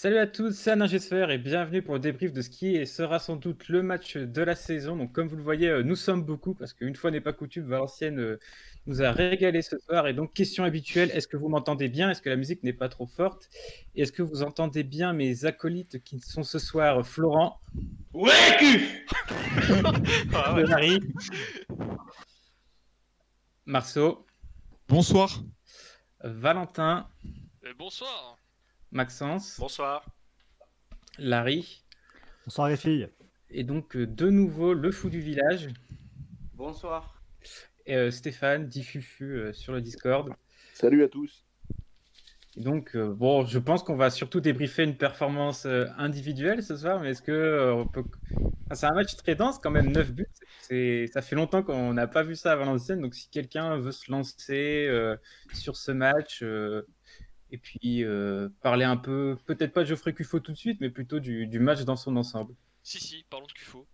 Salut à tous, c'est Gesfer et bienvenue pour le débrief de ce qui est- sera sans doute le match de la saison. Donc, comme vous le voyez, euh, nous sommes beaucoup parce qu'une fois n'est pas coutume, Valenciennes euh, nous a régalé ce soir. Et donc, question habituelle, est-ce que vous m'entendez bien? Est-ce que la musique n'est pas trop forte? Et est-ce que vous entendez bien mes acolytes qui sont ce soir Florent, Ouais, cul Ah ouais. Marie, Marceau, Bonsoir. Valentin, Euh, bonsoir. Maxence, Bonsoir. Larry Bonsoir les filles. et donc euh, de nouveau le fou du village, Bonsoir. et, euh, Stéphane, Diffufu euh, sur le Discord. Salut à tous. Et donc, euh, bon, je pense qu'on va surtout débriefer une performance euh, individuelle ce soir, mais est-ce que euh, on peut. Enfin, c'est un match très dense, quand même, 9 buts. C'est... Ça fait longtemps qu'on n'a pas vu ça à Valenciennes, donc si quelqu'un veut se lancer euh, sur ce match euh, et puis euh, parler un peu, peut-être pas de Geoffrey Cuffo tout de suite, mais plutôt du, du match dans son ensemble. Si, si, parlons de Cufo.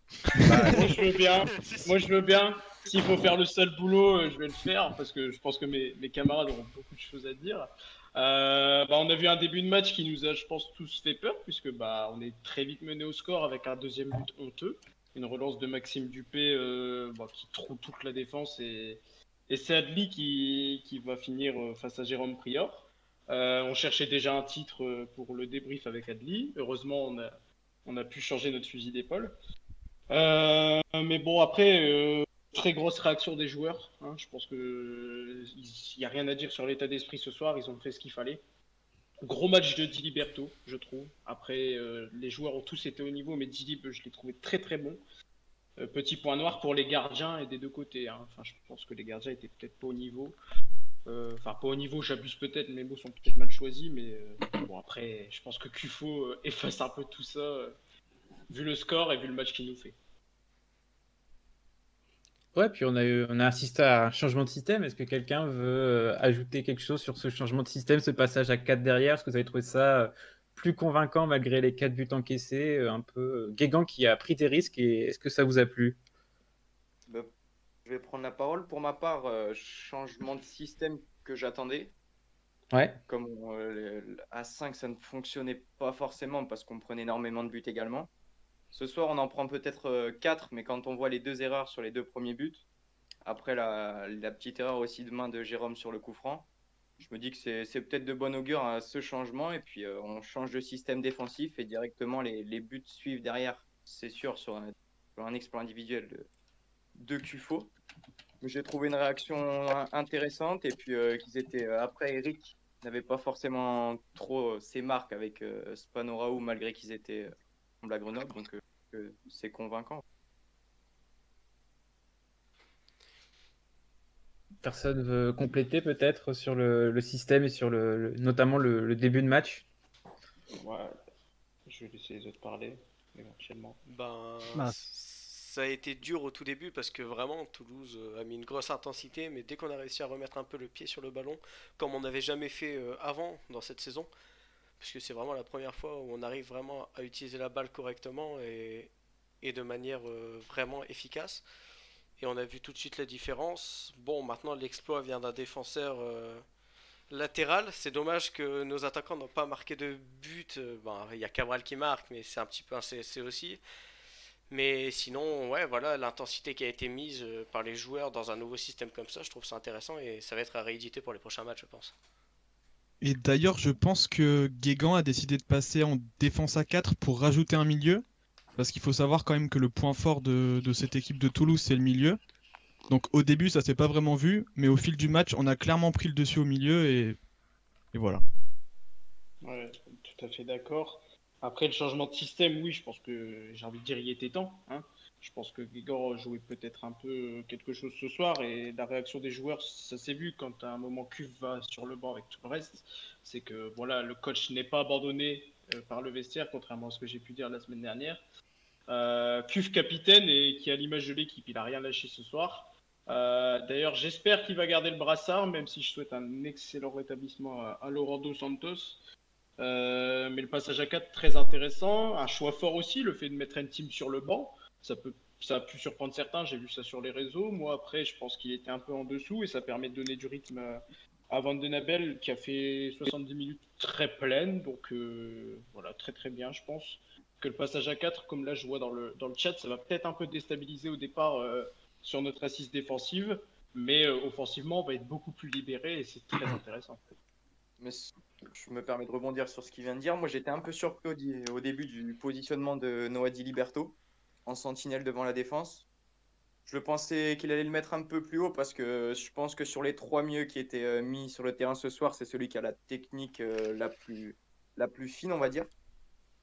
Bah, moi je veux bien. Moi je veux bien. S'il faut faire le sale boulot, euh, je vais le faire parce que je pense que mes, mes camarades auront beaucoup de choses à dire. Euh, bah, on a vu un début de match qui nous a, je pense, tous fait peur puisque bah on est très vite mené au score avec un deuxième but honteux, une relance de Maxime Dupé euh, bah, qui trouve toute la défense et, et c'est Adli qui, qui va finir face à Jérôme Prior. Euh, on cherchait déjà un titre euh, pour le débrief avec Adli. Heureusement, on a, pu changer notre fusil d'épaule. Euh, mais bon, après, très grosse réaction des joueurs. hein. Je pense que il n'y a rien à dire sur l'état d'esprit ce soir. Ils ont fait ce qu'il fallait. Gros match de Diliberto, je trouve. Après, les joueurs ont tous été au niveau, mais Dilib, je l'ai trouvé très très bon. Petit point noir pour les gardiens et des deux côtés. hein. Enfin, je pense que les gardiens étaient peut-être pas au niveau. Euh, Enfin, pas au niveau, j'abuse peut-être, mes mots sont peut-être mal choisis, mais euh, bon, après, je pense que Cufo euh, efface un peu tout ça, vu le score et vu le match qu'il nous fait. Ouais, puis on a, eu, on a assisté à un changement de système. Est-ce que quelqu'un veut ajouter quelque chose sur ce changement de système, ce passage à 4 derrière? Est-ce que vous avez trouvé ça plus convaincant malgré les 4 buts encaissés Un peu Guégan qui a pris des risques et est-ce que ça vous a plu? Je vais prendre la parole. Pour ma part, euh, changement de système que j'attendais. Ouais. Comme euh, à 5, ça ne fonctionnait pas forcément parce qu'on prenait énormément de buts également. Ce soir, on en prend peut-être 4, mais quand on voit les deux erreurs sur les deux premiers buts, après la, la petite erreur aussi de main de Jérôme sur le coup franc, je me dis que c'est peut-être de bon augure à ce changement. Et puis, euh, on change de système défensif et directement les, les buts suivent derrière, c'est sûr, sur un, sur un exploit individuel de, de Cufo. J'ai trouvé une réaction in- intéressante et puis euh, qu'ils étaient euh, après Eric n'avait pas forcément trop euh, ses marques avec euh, Spanoraou malgré qu'ils étaient euh, à Grenoble donc c'est convaincant. Personne veut compléter peut-être sur le, le système et sur le, le- notamment le, le début de match? Ouais, je vais laisser les autres parler, éventuellement. Ben, Ah. Ça a été dur au tout début parce que vraiment Toulouse euh, a mis une grosse intensité, mais dès qu'on a réussi à remettre un peu le pied sur le ballon, comme on n'avait jamais fait euh, avant dans cette saison, puisque c'est vraiment la première fois où on arrive vraiment à utiliser la balle correctement et, de manière euh, vraiment efficace. Et on a vu tout de suite la différence. Bon, maintenant l'exploit vient d'un défenseur latéral. C'est dommage que nos attaquants n'ont pas marqué de but. Il y a Cabral qui marque, mais c'est un petit peu un CSC aussi. Mais sinon, ouais, voilà, l'intensité qui a été mise euh, par les joueurs dans un nouveau système comme ça, je trouve ça intéressant et ça va être à rééditer pour les prochains matchs, je pense. Et d'ailleurs, je pense que Guégan a décidé de passer en défense à 4 pour rajouter un milieu. Parce qu'il faut savoir quand même que le point fort de, de cette équipe de Toulouse, c'est le milieu. Donc au début, ça s'est pas vraiment vu, mais au fil du match, on a clairement pris le dessus au milieu et, et voilà. Ouais, tout à fait d'accord. Après le changement de système, oui, je pense que j'ai envie de dire il était temps. hein. Je pense que Grigor jouait peut-être un peu quelque chose ce soir et la réaction des joueurs, ça s'est vu quand à un moment Cuve va sur le banc avec tout le reste. C'est que voilà, le coach n'est pas abandonné euh, par le vestiaire, contrairement à ce que j'ai pu dire la semaine dernière. Euh, capitaine et qui a l'image de l'équipe, il a rien lâché ce soir. Euh, D'ailleurs, j'espère qu'il va garder le brassard, même si je souhaite un excellent rétablissement à, à Laurent Dos Santos. Euh, mais le passage à 4, très intéressant. Un choix fort aussi, le fait de mettre un team sur le banc. Ça, peut, ça a pu surprendre certains, j'ai vu ça sur les réseaux. Moi, après, je pense qu'il était un peu en dessous et ça permet de donner du rythme à, Van Den Abel qui a fait 70 minutes très pleines. Donc euh, voilà, très très bien, je pense. Que le passage à 4, comme là je vois dans le, dans le chat, ça va peut-être un peu déstabiliser au départ euh, sur notre assise défensive. Mais euh, offensivement, on va être beaucoup plus libéré et c'est très intéressant. Mais je me permets de rebondir sur ce qu'il vient de dire. Moi, j'étais un peu surpris au, début du positionnement de Noah Di Liberto en sentinelle devant la défense. Je pensais qu'il allait le mettre un peu plus haut parce que je pense que sur les trois mieux qui étaient euh, mis sur le terrain ce soir, c'est celui qui a la technique euh, la plus, fine, on va dire.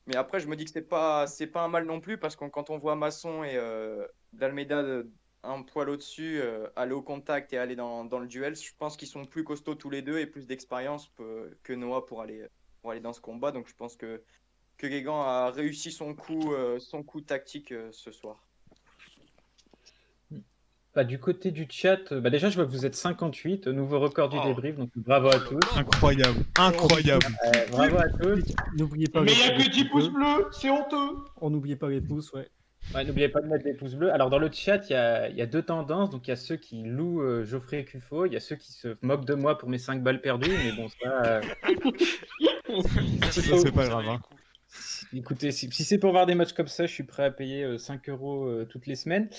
Mais après, je me dis que c'est pas, pas un mal non plus parce que quand on voit Masson et euh, D'Almeida euh, un poil au-dessus, euh, aller au contact et aller dans, dans le duel, je pense qu'ils sont plus costauds tous les deux et plus d'expérience que Noah pour aller, pour aller dans ce combat. Donc je pense que, que Guégan a réussi son coup, euh, son coup tactique euh, ce soir. Bah, du côté du chat, bah, déjà, je vois que vous êtes 58, euh, nouveau record du Oh. débrief, donc bravo à tous. Incroyable, incroyable. Euh, bravo à tous. N'oubliez pas Mais les il n'y a que 10 pouces bleus. bleus, c'est honteux. On n'oublie pas les pouces, ouais. Ouais, N'oubliez pas de mettre des pouces bleus. Alors, dans le chat, il y a, il y a deux tendances. Donc, il y a ceux qui louent euh, Geoffrey Cuffaut, il y a ceux qui se moquent de moi pour mes 5 balles perdues. Mais bon, ça, euh, Ça, c'est pas grave. hein. Écoutez, si, si c'est pour voir des matchs comme ça, je suis prêt à payer euh, 5 euros euh, toutes les semaines.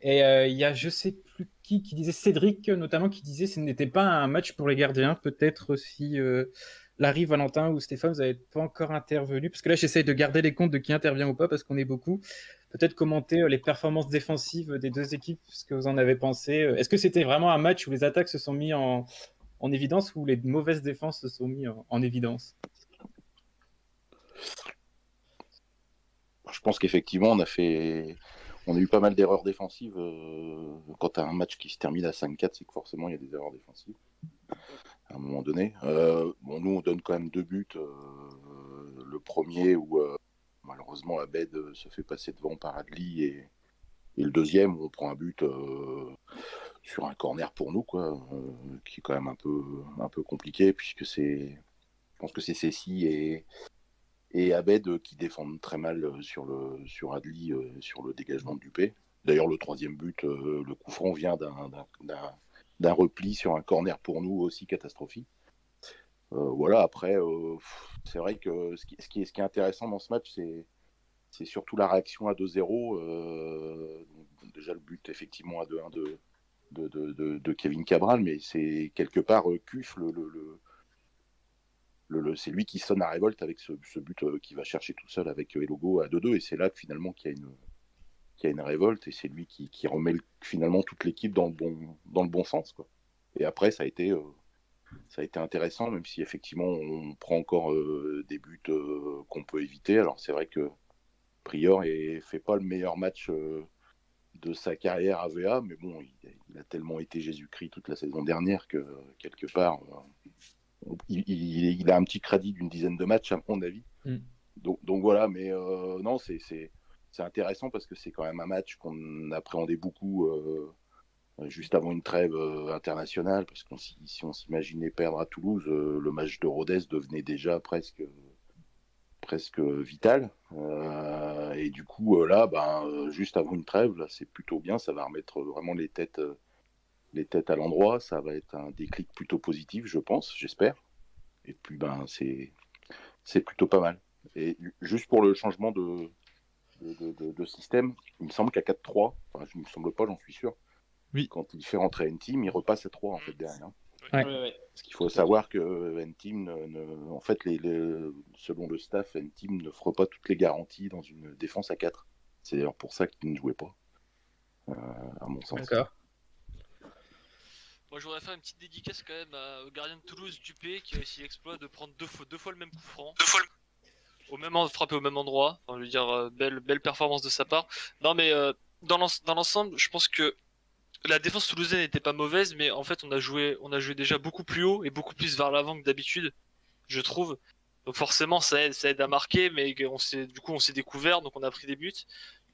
Et euh, il y a je sais plus qui qui disait, Cédric notamment, qui disait ce n'était pas un match pour les gardiens. Peut-être si euh, Larry, Valentin ou Stéphane, vous n'avez pas encore intervenu. Parce que là, j'essaye de garder les comptes de qui intervient ou pas, parce qu'on est beaucoup. Peut-être commenter euh, les performances défensives des deux équipes, ce que vous en avez pensé. Euh, Est-ce que c'était vraiment un match où les attaques se sont mis en, en évidence ou les mauvaises défenses se sont mis en, en évidence? Je pense qu'effectivement, on a fait, on a eu pas mal d'erreurs défensives. euh, Quand tu as un match qui se termine à 5-4, c'est que forcément il y a des erreurs défensives à un moment donné. Bon, nous, on donne quand même deux buts. le premier où malheureusement Abed euh, se fait passer devant par Adli et, le deuxième on prend un but euh, sur un corner pour nous, euh, qui est quand même un peu, compliqué puisque c'est, je pense que c'est Cécile et et Abed qui défendent très mal sur, le, sur Adli, sur le dégagement de Dupé. D'ailleurs, le troisième but, le coup franc vient d'un repli sur un corner pour nous aussi catastrophique. Euh, voilà, après, euh, c'est vrai que ce qui, ce, qui est, ce qui est intéressant dans ce match, c'est surtout la réaction à 2-0. euh, déjà, le but, effectivement, à 2-1 de, de, de, Kevin Cabral, mais c'est quelque part Cuf, le, le, le- c'est lui qui sonne à révolte avec ce, ce but euh, qu'il va chercher tout seul avec Elogo à 2-2 et c'est là finalement qu'il y a une qu'il y a une révolte et c'est lui qui, qui remet le- finalement toute l'équipe dans le bon dans le bon sens quoi. Et après ça a été ça a été intéressant même si effectivement on prend encore euh, des buts euh, qu'on peut éviter. Alors c'est vrai que Prior ne fait pas le meilleur match euh, de sa carrière à VA, mais bon, il, il a tellement été Jésus-Christ toute la saison dernière que quelque part, il, il- il a un petit crédit d'une dizaine de matchs, à mon avis. Mm. Donc, donc voilà, mais non, c'est intéressant parce que c'est quand même un match qu'on appréhendait beaucoup juste avant une trêve euh, internationale, parce que si on s'imaginait perdre à Toulouse, euh, le match de Rodez devenait déjà presque presque vital. Euh, et du coup, euh, là, ben, euh, juste avant une trêve, c'est plutôt bien. Ça va remettre vraiment les têtes, euh, les têtes à l'endroit. Ça va être un déclic plutôt positif, je pense, j'espère. Et puis, ben, c'est, plutôt pas mal. Et juste pour le changement de- de système, il me semble qu'à 4-3, enfin, je ne me semble pas, j'en suis sûr. Oui. Quand il fait rentrer N-Team, il repasse à 3 en fait derrière. Ouais. Ouais. Parce qu'il faut savoir que N-Team, ne- ne- en fait, les, les- selon le staff, N-Team n'offre pas toutes les garanties dans une défense à 4. C'est d'ailleurs pour ça qu'il ne jouait pas, euh, à mon sens. D'accord. Moi, je voudrais faire une petite dédicace quand même à- au gardien de Toulouse, Dupé, qui a réussi l'exploit de prendre deux fois, deux fois le même coup franc. Deux fois Au même frappé au même endroit. Enfin, je veux dire, euh, belle, belle performance de sa part. Non, mais euh, dans l'ensemble, je pense que la défense toulousaine n'était pas mauvaise, mais en fait, on a joué, on a joué déjà beaucoup plus haut et beaucoup plus vers l'avant que d'habitude, je trouve. Donc forcément, ça aide, ça aide à marquer, mais on s'est, du coup, on s'est découvert, donc on a pris des buts.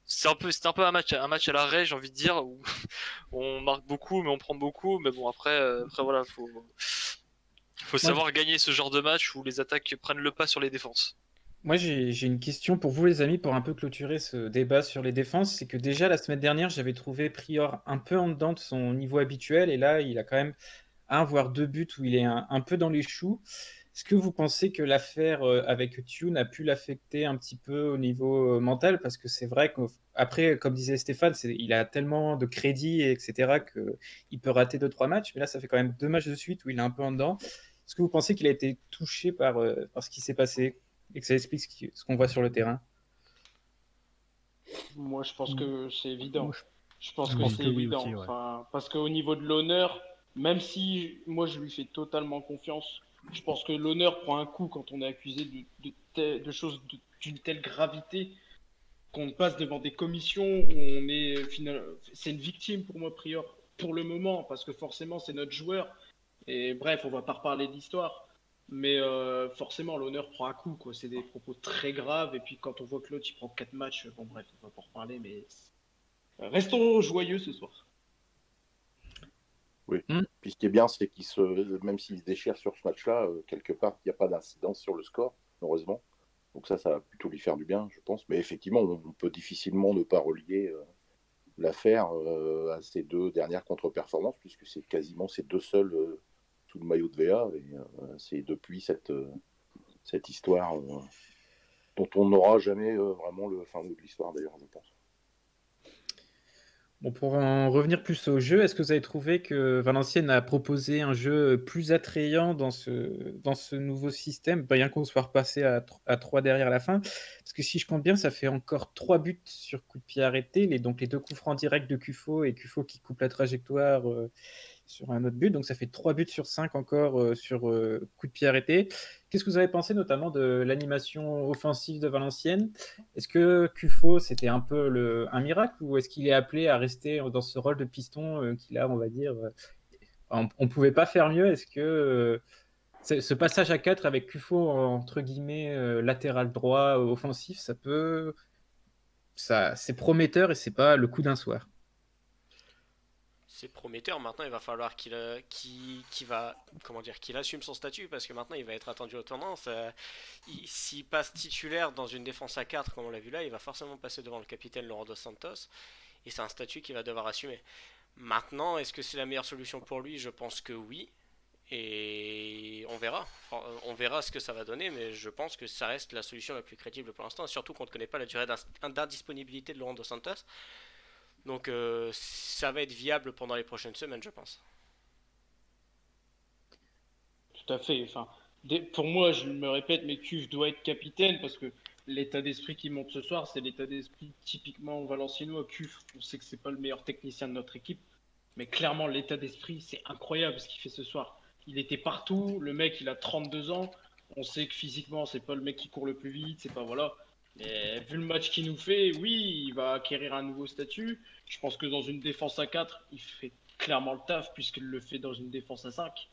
C'est un peu, c'était un peu un match, un match à l'arrêt, j'ai envie de dire, où on marque beaucoup, mais on prend beaucoup. Mais bon, après, euh, après voilà, faut, faut savoir gagner ce genre de match où les attaques prennent le pas sur les défenses. Moi, j'ai une question pour vous, les amis, pour un peu clôturer ce débat sur les défenses. C'est que déjà, la semaine dernière, j'avais trouvé Prior un peu en dedans de son niveau habituel. Et là, il a quand même un voire deux buts où il est un, peu dans les choux. Est-ce que vous pensez que l'affaire euh, avec Tune a pu l'affecter un petit peu au niveau euh, mental? Parce que c'est vrai qu'après, comme disait Stéphane, il a tellement de crédit, etc., qu'il peut rater deux, trois matchs. Mais là, ça fait quand même deux matchs de suite où il est un peu en dedans. Est-ce que vous pensez qu'il a été touché par, euh, par ce qui s'est passé? Et que ça explique ce qu'on voit sur le terrain Moi, je pense que c'est évident. Moi, Je pense je que c'est évident. aussi, ouais. Enfin, parce qu'au niveau de l'honneur, même si moi je lui fais totalement confiance, je pense que l'honneur prend un coup quand on est accusé de, de, te- de choses de- d'une telle gravité qu'on passe devant des commissions où on est final... c'est une victime pour moi Prior pour le moment parce que forcément c'est notre joueur et bref on va pas reparler d'histoire mais euh, forcément l'honneur prend un coup quoi. C'est des propos très graves. Et puis quand on voit que l'autre il prend quatre matchs bon bref on va pas en reparler mais restons joyeux ce soir. Puis ce qui est bien, c'est qu'il se, même s'il se déchire sur ce match-là, euh, quelque part, il n'y a pas d'incidence sur le score, heureusement. Donc ça, ça va plutôt lui faire du bien, je pense. Mais effectivement, on, peut difficilement ne pas relier euh, l'affaire à ces deux dernières contre-performances, puisque c'est quasiment ces deux seuls euh, sous le maillot de VA. Et euh, c'est depuis cette, euh, cette histoire euh, dont on n'aura jamais vraiment le fin mot de l'histoire, d'ailleurs, je pense. Bon, pour en revenir plus au jeu, est-ce que vous avez trouvé que Valenciennes a proposé un jeu plus attrayant dans ce, dans ce nouveau système, bien qu'on soit repassé à, à 3 derrière la fin Parce que si je compte bien, ça fait encore 3 buts sur coup de pied arrêté, les, donc les deux coups francs directs de Cufo et Cufo qui coupe la trajectoire sur un autre but, donc ça fait 3 buts sur 5 encore euh, sur euh, coup de pied arrêté. Qu'est-ce que vous avez pensé notamment de l'animation offensive de Valenciennes? Est-ce que Cufo, c'était un peu le, un miracle ou est-ce qu'il est appelé à rester dans ce rôle de piston euh, qu'il a, on va dire On ne pouvait pas faire mieux? Est-ce que ce passage à 4 avec Cufo, entre guillemets, latéral droit, offensif, ça peut. Ça, c'est prometteur et c'est pas le coup d'un soir? C'est prometteur. Maintenant, il va falloir qu'il euh, qu'il va comment dire qu'il assume son statut parce que maintenant il va être attendu au tournant. Ça- il- S'il passe titulaire dans une défense à 4 comme on l'a vu là, il va forcément passer devant le capitaine Laurent dos Santos et c'est un statut qu'il va devoir assumer. Maintenant, est-ce que c'est la meilleure solution pour lui? Je pense que oui. Et on verra. Euh, on verra ce que ça va donner, mais je pense que ça reste la solution la plus crédible pour l'instant, surtout qu'on ne connaît pas la durée d'indisponibilité de Laurent dos Santos. Donc euh, ça va être viable pendant les prochaines semaines, je pense. Tout à fait. Pour moi, je me répète, mais Cuve doit être capitaine parce que l'état d'esprit qui monte ce soir, c'est l'état d'esprit typiquement valenciennois. Cuve, on sait que c'est pas le meilleur technicien de notre équipe, mais clairement, l'état d'esprit, c'est incroyable ce qu'il fait ce soir. Il était partout. Le mec, il a 32 ans. On sait que physiquement, c'est pas le mec qui court le plus vite. C'est pas voilà. Vu le match qu'il nous fait, oui, il va acquérir un nouveau statut. Je pense que dans une défense à 4, il fait clairement le taf puisqu'il le fait dans une défense à 5.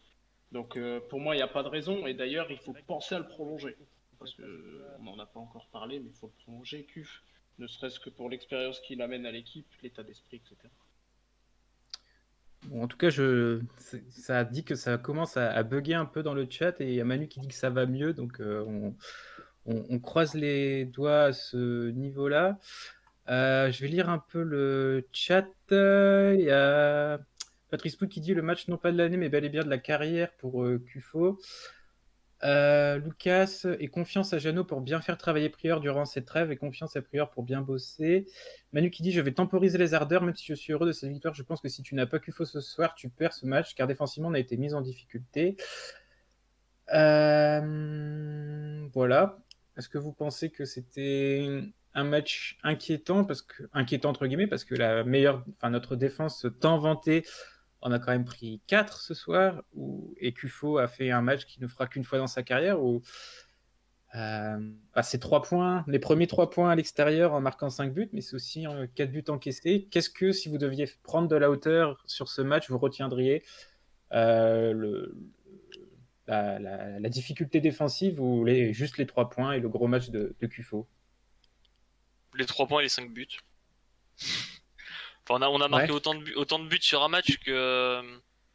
Donc euh, pour moi, il n'y a pas de raison. Et d'ailleurs, il faut penser à le prolonger. Parce que euh, on n'en a pas encore parlé, mais il faut le prolonger, CUF. Ne serait-ce que pour l'expérience qu'il amène à l'équipe, l'état d'esprit, etc. Bon, en tout cas, je, ça dit que ça commence à, à bugger un peu dans le chat et il y a Manu qui dit que ça va mieux. Donc, euh, on, on- croise les doigts à ce niveau-là. Euh, je vais lire un peu le chat. Il y a Patrice Pou qui dit le match non pas de l'année, mais bel et bien de la carrière pour euh. Euh, Lucas et confiance à Jeannot pour bien faire travailler Prieur durant cette trêve et confiance à Prieur pour bien bosser. Manu qui dit Je vais temporiser les ardeurs, même si je suis heureux de cette victoire. Je pense que si tu n'as pas Cufo ce soir, tu perds ce match car défensivement on a été mis en difficulté. Euh, voilà. Est-ce que vous pensez que c'était un match inquiétant parce que inquiétant entre guillemets parce que la meilleure, enfin notre défense tant vantée, on a quand même pris 4 ce soir ou et Cufo a fait un match qui ne fera qu'une fois dans sa carrière ou euh, bah, c'est trois points, les premiers trois points à l'extérieur en marquant 5 buts, mais c'est aussi 4 buts encaissés. Qu'est-ce que, si vous deviez prendre de la hauteur sur ce match, vous retiendriez euh, le, la, la- la difficulté défensive ou les, juste les trois points et le gros match de, de Cufo Les 3 points et les 5 buts. Enfin, on a, on a marqué Ouais. autant, de buts, autant de buts sur un match que,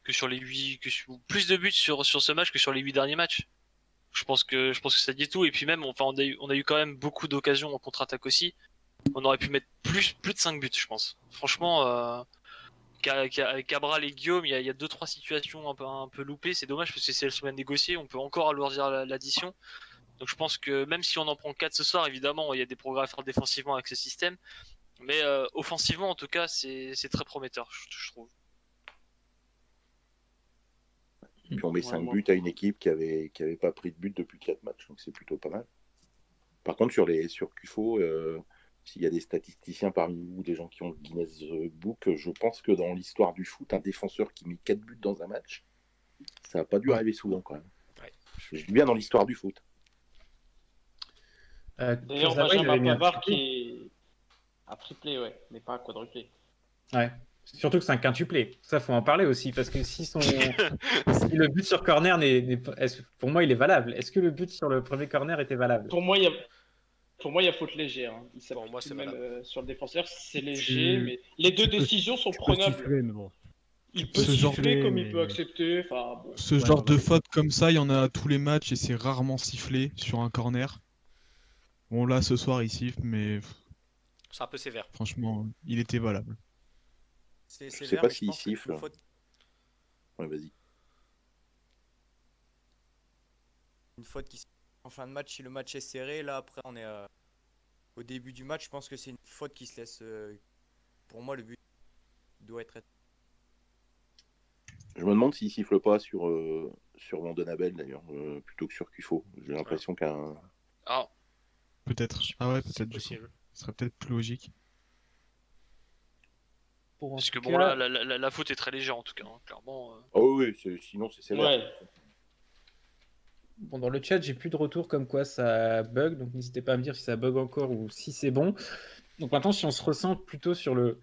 que sur les 8. Que, sur- plus de buts sur, sur ce match que sur les 8 derniers matchs. Je pense que, je pense que ça dit tout. Et puis même, enfin, on, a eu, on a eu quand même beaucoup d'occasions en contre-attaque aussi. On aurait pu mettre plus, plus de 5 buts, je pense. Franchement, euh, Cabral et Guillaume, il y a, il y a deux trois situations un peu, un peu loupées. C'est dommage parce que si elles sont bien négociées, on peut encore alourdir la- l'addition. Donc je pense que même si on en prend 4 ce soir, évidemment, il y a des progrès à faire défensivement avec ce système. Mais euh, offensivement, en tout cas, c'est c'est très prometteur, je, je trouve. Puis on met Ouais, 5 moi- buts à une équipe qui avait, qui avait pas pris de but depuis 4 matchs, donc c'est plutôt pas mal. Par contre, sur les sur QFO, euh, s'il y a des statisticiens parmi vous, des gens qui ont le Guinness Book, je pense que dans l'histoire du foot, un défenseur qui met 4 buts dans un match, ça n'a pas dû arriver souvent quand même. Ouais. Je dis bien dans l'histoire du foot. Euh, D'ailleurs, Benjamin Pavard triplé. qui est à triplé, ouais, mais pas à quadruplé. Ouais. Surtout que c'est un quintuplé. Ça, faut en parler aussi. Parce que si, son... si le but sur corner n'est Pour moi, il est valable. Est-ce que le but sur le premier corner était valable? Pour moi, il y a, pour moi, il y a faute légère. hein. Il Pour moi, c'est même euh, sur le défenseur. C'est léger, Tu- mais les deux tu peux- décisions sont prenables. siffler, mais bon. Il peut Ce siffler comme il peut accepter. Enfin, bon. Ce Ouais, genre ouais, de ouais. faute comme ça, il y en a à tous les matchs et c'est rarement sifflé sur un corner. Bon là ce soir il siffle, mais C'est un peu sévère. franchement il était valable. C'est Je sais sévère, pas s'il une siffle. faute- Ouais, vas-y. une faute qui se fait en fin de match si le match est serré. Là, après, on est euh, au début du match. Je pense que c'est une faute qui se laisse. euh, Pour moi, le but doit être. Je me demande s'il siffle pas sur, euh, sur Vandenabel d'ailleurs, euh, plutôt que sur QFO. J'ai l'impression qu'un. Alors, Peut-être. Ah ouais, C'est peut-être. Ce serait peut-être plus logique. Parce que bon, cas- là, la, la- la- la faute est très légère en tout cas, hein, clairement. euh. Oh oui, c'est- sinon c'est sévère. Ouais. Bon, dans le chat, j'ai plus de retour comme quoi ça bug, donc n'hésitez pas à me dire si ça bug encore ou si c'est bon. Donc maintenant, si on se ressent plutôt sur le,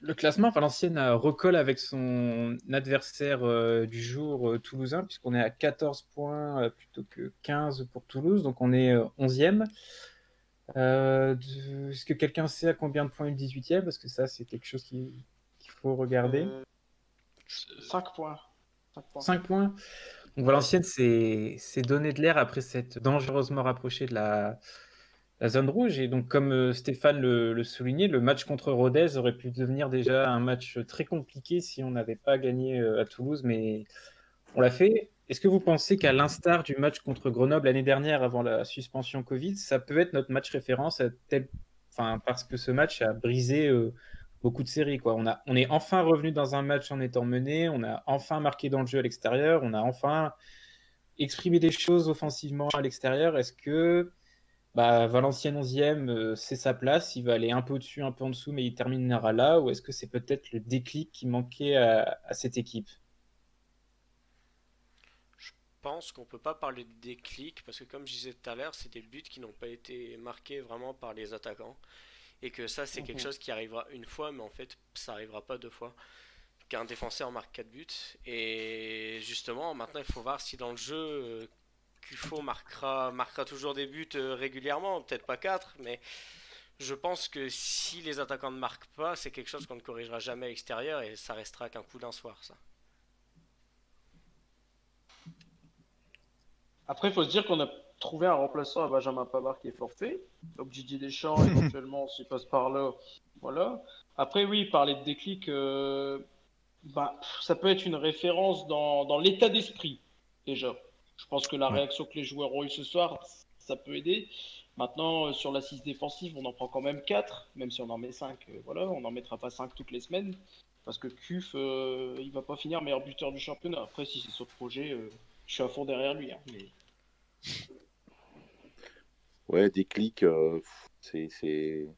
le classement, Valenciennes a recolle avec son adversaire euh, du jour euh, toulousain, puisqu'on est à 14 points euh, plutôt que 15 pour Toulouse, donc on est euh, 11e. Euh, de- Est-ce que quelqu'un sait à combien de points est le 18e Parce que ça, c'est quelque chose qui- qu'il faut regarder. Euh, 5 points. 5 points. 5 points. Donc Valenciennes s'est donné de l'air après cette dangereusement rapprochée de la, zone rouge. Et donc, comme euh, Stéphane le, soulignait, le match contre Rodez aurait pu devenir déjà un match très compliqué si on n'avait pas gagné euh, à Toulouse, mais on l'a fait. Est-ce que vous pensez qu'à l'instar du match contre Grenoble l'année dernière avant la suspension Covid, ça peut être notre match référence à enfin, parce que ce match a brisé euh, beaucoup de séries. Quoi. On, a, on est enfin revenu dans un match en étant mené, on a enfin marqué dans le jeu à l'extérieur, on a enfin exprimé des choses offensivement à l'extérieur. Est-ce que bah, Valenciennes 11e, euh, c'est sa place, il va aller un peu au-dessus, un peu en dessous, mais il terminera là, ou est-ce que c'est peut-être le déclic qui manquait à, à cette équipe? Je pense qu'on peut pas parler de déclic parce que comme je disais tout à l'heure, c'est des buts qui n'ont pas été marqués vraiment par les attaquants et que ça c'est quelque Mhm. chose qui arrivera une fois mais en fait ça arrivera pas deux fois qu'un défenseur marque 4 buts et justement maintenant il faut voir si dans le jeu euh, Kufo marquera marquera toujours des buts euh, régulièrement, peut-être pas 4 mais je pense que si les attaquants ne marquent pas, c'est quelque chose qu'on ne corrigera jamais à l'extérieur et ça restera qu'un coup d'un soir ça. Après, il faut se dire qu'on a trouvé un remplaçant à Benjamin Pavard qui est forfait. Donc Didier Deschamps, éventuellement, s'il passe par là, voilà. Après, oui, parler de déclic, euh, bah, ça peut être une référence dans, dans l'état d'esprit, déjà. Je pense que la Ouais. réaction que les joueurs ont eue ce soir, ça peut aider. Maintenant, euh, sur l'assise défensive, on en prend quand même 4, même si on en met 5. voilà, on n'en mettra pas 5 toutes les semaines. Parce que Cuf, euh, il va pas finir meilleur buteur du championnat. Après, si c'est le projet, euh, je suis à fond derrière lui. hein, mais... Ouais, déclic, euh, c'est, c'est...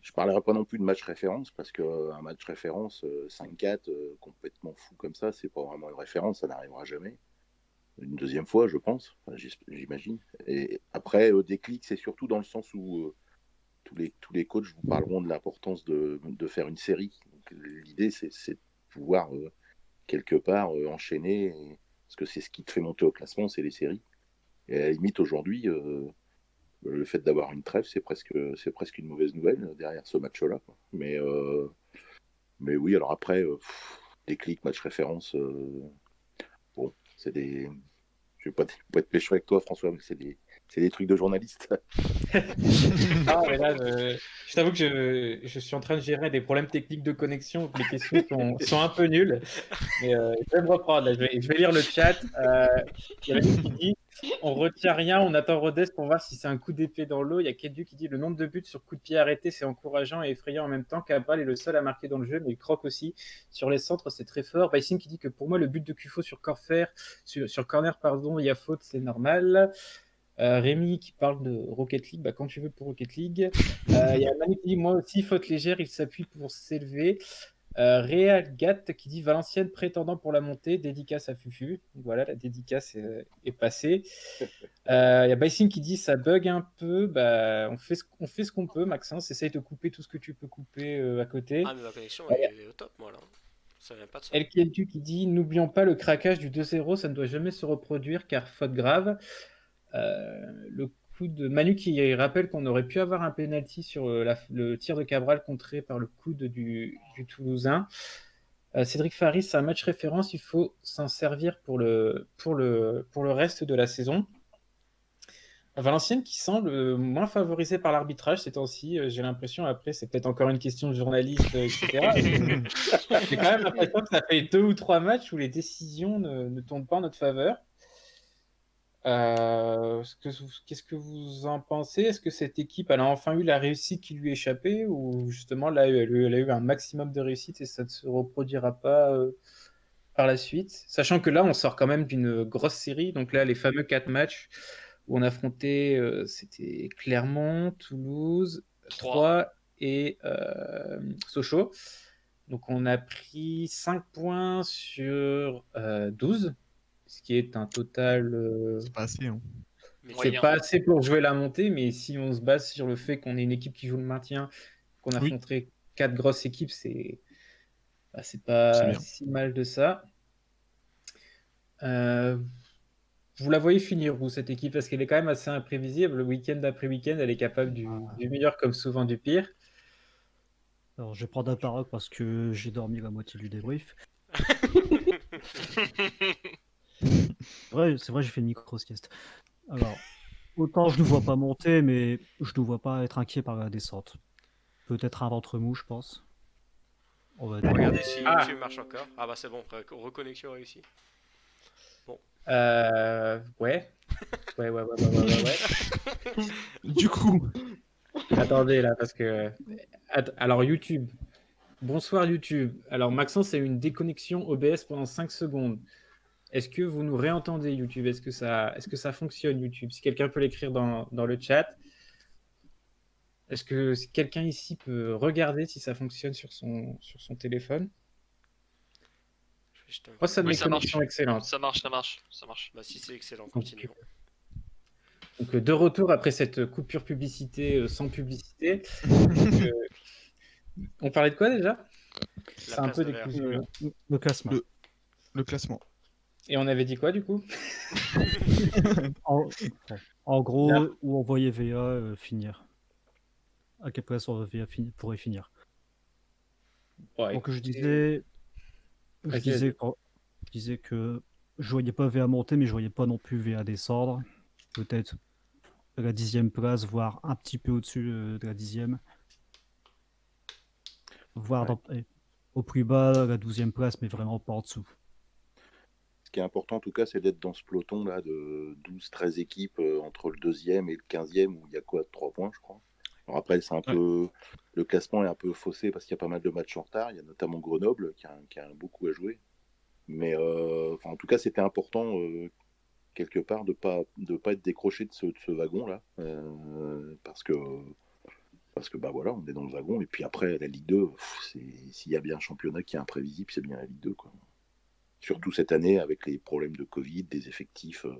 Je parlerai pas non plus de match référence, parce qu'un match référence, euh, 5-4, euh, complètement fou comme ça, c'est pas vraiment une référence, ça n'arrivera jamais. Une deuxième fois, je pense, j'imagine. Et après, euh, déclic, c'est surtout dans le sens où euh, tous, les, tous les coachs vous parleront de l'importance de, de faire une série. L'idée, c'est, de pouvoir, euh, quelque part, euh, enchaîner, parce que c'est ce qui te fait monter au classement, c'est les séries. Et à la limite, aujourd'hui, euh, le fait d'avoir une trêve, c'est presque, c'est presque une mauvaise nouvelle derrière ce match-là. Mais, euh, mais oui, alors après, euh, pff, déclic, match référence, euh, bon, c'est des, je vais pas, être pécho avec toi, François, mais c'est des, c'est des trucs de journaliste. Ah, mais là, je, t'avoue que je, je suis en train de gérer des problèmes techniques de connexion. Les questions sont, sont un peu nulles. Mais euh, je vais me reprendre. Je, vais, lire le chat. Euh, Il y a qui dit on retient rien, on attend Rodez pour voir si c'est un coup d'épée dans l'eau. Il y a Kedu qui dit le nombre de buts sur coup de pied arrêté, c'est encourageant et effrayant en même temps. Cabral est le seul à marquer dans le jeu, mais il croque aussi. Sur les centres, c'est très fort. Baisim qui dit que pour moi, le but de Cufo sur, corner, sur, sur corner, pardon, il y a faute, c'est normal. Euh, Rémi qui parle de Rocket League, bah, quand tu veux pour Rocket League. Euh, Il y a Manu qui dit moi aussi, faute légère, il s'appuie pour s'élever. Euh, Real Gat qui dit Valenciennes prétendant pour la montée, dédicace à Fufu. Voilà, la dédicace est, est passée. Euh, Il y a Baisim qui dit ça bug un peu. Bah, on fait ce, on fait ce qu'on peut, Maxence. Essaye de couper tout ce que tu peux couper euh, à côté. Ah, mais ma connexion elle est au top, moi là. Ça vient pas de ça. El Kieltu qui dit N'oublions pas le craquage du 2-0, ça ne doit jamais se reproduire car faute grave. Euh, le coup de Manu qui rappelle qu'on aurait pu avoir un penalty sur euh, la- le tir de Cabral contré par le coude du, du Toulousain. Euh, Cédric Faris, c'est un match référence, il faut s'en servir pour le, pour, le, pour le reste de la saison. Valenciennes qui semble euh, moins favorisé par l'arbitrage ces temps-ci, j'ai l'impression, après c'est peut-être encore une question de journaliste, etc. J'ai quand même l'impression que ça fait deux ou trois matchs où les décisions ne, ne tombent pas en notre faveur. Euh, ce que- Qu'est-ce que vous en pensez? Est-ce que cette équipe elle a enfin eu la réussite qui lui échappait ou justement là elle, a eu- elle a eu un maximum de réussite et ça ne se reproduira pas euh, par la suite? Sachant que là on sort quand même d'une grosse série, donc là les fameux quatre matchs où on affrontait, euh, c'était Clermont, Toulouse, Troyes. Et euh, Sochaux. Donc on a pris 5 points sur euh, 12, ce qui est un total... euh, C'est pas assez. Hein. C'est pas assez pour jouer la montée, mais si on se base sur le fait qu'on est une équipe qui joue le maintien, qu'on Oui. affronterait quatre grosses équipes, c'est bah, c'est pas si mal de ça. Euh, vous la voyez finir, vous, cette équipe, parce qu'elle est quand même assez imprévisible. Le week-end après week-end, elle est capable du, du meilleur comme souvent du pire. Alors, je vais prendre la parole parce que j'ai dormi la moitié du débrief. Ouais, c'est vrai, j'ai fait une micro-sieste. Alors, autant je ne vois pas monter, mais je ne vois pas être inquiet par la descente. Peut-être un ventre mou, je pense. On va dire. Regardez si Ah. YouTube marche encore. Ah bah c'est bon, re- reconnexion réussie. Euh, ouais. Ouais, ouais, ouais, ouais, ouais, ouais, ouais. Du coup, Attendez là, parce que. Att- Alors, YouTube. Bonsoir YouTube. Alors, Maxence a eu une déconnexion OBS pendant 5 secondes. Est-ce que vous nous réentendez, YouTube? Est-ce que, ça... Est que ça fonctionne, YouTube? Si quelqu'un peut l'écrire dans... dans le chat. Est-ce que quelqu'un ici peut regarder si ça fonctionne sur son, sur son téléphone? Je vais jeter un- Moi, ça me Oui, ça marche. excellente. Ça marche, ça marche, ça marche. Bah si c'est excellent, continuons. Donc, de retour après cette coupure publicité euh, sans publicité. Euh, on parlait de quoi déjà? C'est un peu de décousu. Euh, le classement. Le- le classement. Et on avait dit quoi du coup? En, gros, Là. où on voyait VA euh, finir. À quelle place on VA pourrait finir. Ouais, Donc je disais, je disais, quand- je disais que je voyais pas VA monter, mais je voyais pas non plus VA descendre. Peut-être à la dixième place, voire un petit peu au-dessus euh, de la dixième. Voire dans- eh, au plus bas, la douzième place, mais vraiment pas en dessous. Ce qui est important, en tout cas, c'est d'être dans ce peloton là de 12-13 équipes euh, entre le deuxième et le quinzième, où il y a quoi 3 points, je crois. Alors après, c'est un Ouais. peu. Le classement est un peu faussé parce qu'il y a pas mal de matchs en retard. Il y a notamment Grenoble qui a, qui a beaucoup à jouer. Mais euh, enfin, en tout cas, c'était important euh, quelque part de pas de pas être décroché de ce, de ce wagon là, parce que parce que bah voilà, on est dans le wagon. Et puis après, la Ligue 2, pff, c'est- s'il y a bien un championnat qui est imprévisible, c'est bien la Ligue 2 quoi. Surtout cette année avec les problèmes de Covid, des effectifs euh,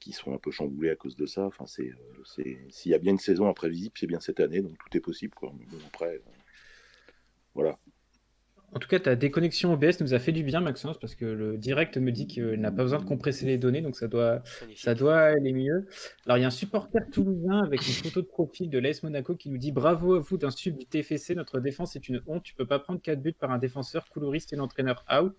qui sont un peu chamboulés à cause de ça. Enfin, c'est, euh, c'est, s'il y a bien une saison imprévisible, c'est bien cette année, donc tout est possible. Quoi. Mais bon, après, euh, voilà. En tout cas, ta déconnexion OBS nous a fait du bien, Maxence, parce que le direct me dit qu'il n'a pas besoin de compresser les données, donc ça doit, Magnifique. ça doit aller mieux. Alors, il y a un supporter toulousain avec une photo de profil de l'AS Monaco qui nous dit Bravo à vous d'un sub du TFC, notre défense est une honte. Tu peux pas prendre 4 buts par un défenseur coloriste et l'entraîneur out.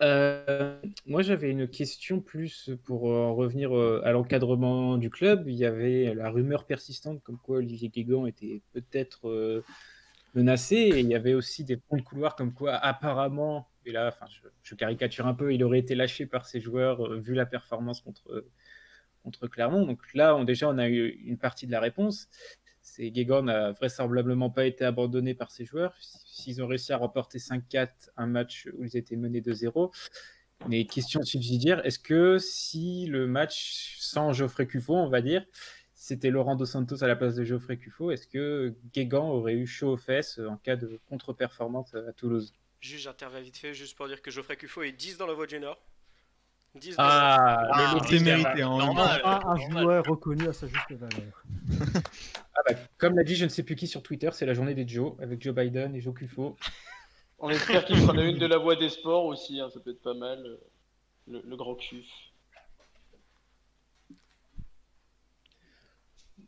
Euh, moi, j'avais une question plus pour euh, en revenir euh, à l'encadrement du club. Il y avait la rumeur persistante comme quoi Olivier Guégan était peut-être menacé. Il y avait aussi des points de couloir comme quoi, apparemment, et là, enfin, je, caricature un peu, il aurait été lâché par ses joueurs vu la performance contre, contre Clermont. Donc là, déjà, on a eu une partie de la réponse. C'est Guégan n'a vraisemblablement pas été abandonné par ses joueurs. S'ils ont réussi à remporter 5-4, un match où ils étaient menés 2-0. Mais question subsidiaire, est-ce que si le match sans Geoffrey Cufo, on va dire, c'était Laurent Dos Santos à la place de Geoffrey Cufo, est-ce que Guégan aurait eu chaud aux fesses en cas de contre-performance à Toulouse? Juste, j'interviens vite fait, juste pour dire que Geoffrey Cufo est 10 dans la voie du Nord. 10 Ah, Ah, le- C'est mérité. hein. normal. Enfin, un normal. joueur reconnu à sa juste valeur. Ah bah, comme l'a dit je ne sais plus qui sur Twitter, c'est la journée des Joe, avec Joe Biden et Joe Cufo. On espère qu'il fera la une de la voix des sports aussi, hein, ça peut être pas mal. euh, Le, le grand cuf.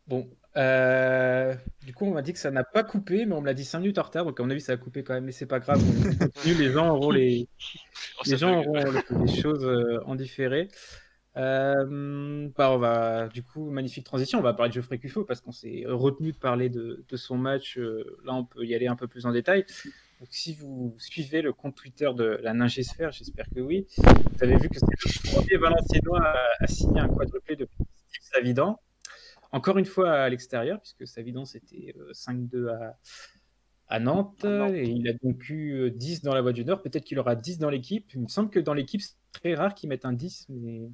Bon, euh, du coup, on m'a dit que ça n'a pas coupé, mais on me l'a dit 5 minutes en retard, donc à mon avis, ça a coupé quand même, mais c'est pas grave. on continue, les gens auront les, Oh, les gens auront choses euh, en différé. Euh, bah, on va, du coup, magnifique transition. On va parler de Geoffrey Cufo parce qu'on s'est retenu de parler de, de son match. là, on peut y aller un peu plus en détail. Donc, si vous suivez le compte Twitter de la Ningesphère, j'espère que oui, vous avez vu que c'est le premier Valenciennois à, à signer un quadruplé depuis Savidan. Encore une fois à l'extérieur, puisque Savidan c'était euh, 5-2 à, à Nantes, À Nantes. et il a donc eu euh, 10 dans la Voie du Nord. Peut-être qu'il aura 10 dans l'équipe. Il me semble que dans l'équipe, c'est très rare qu'ils mettent un 10, mais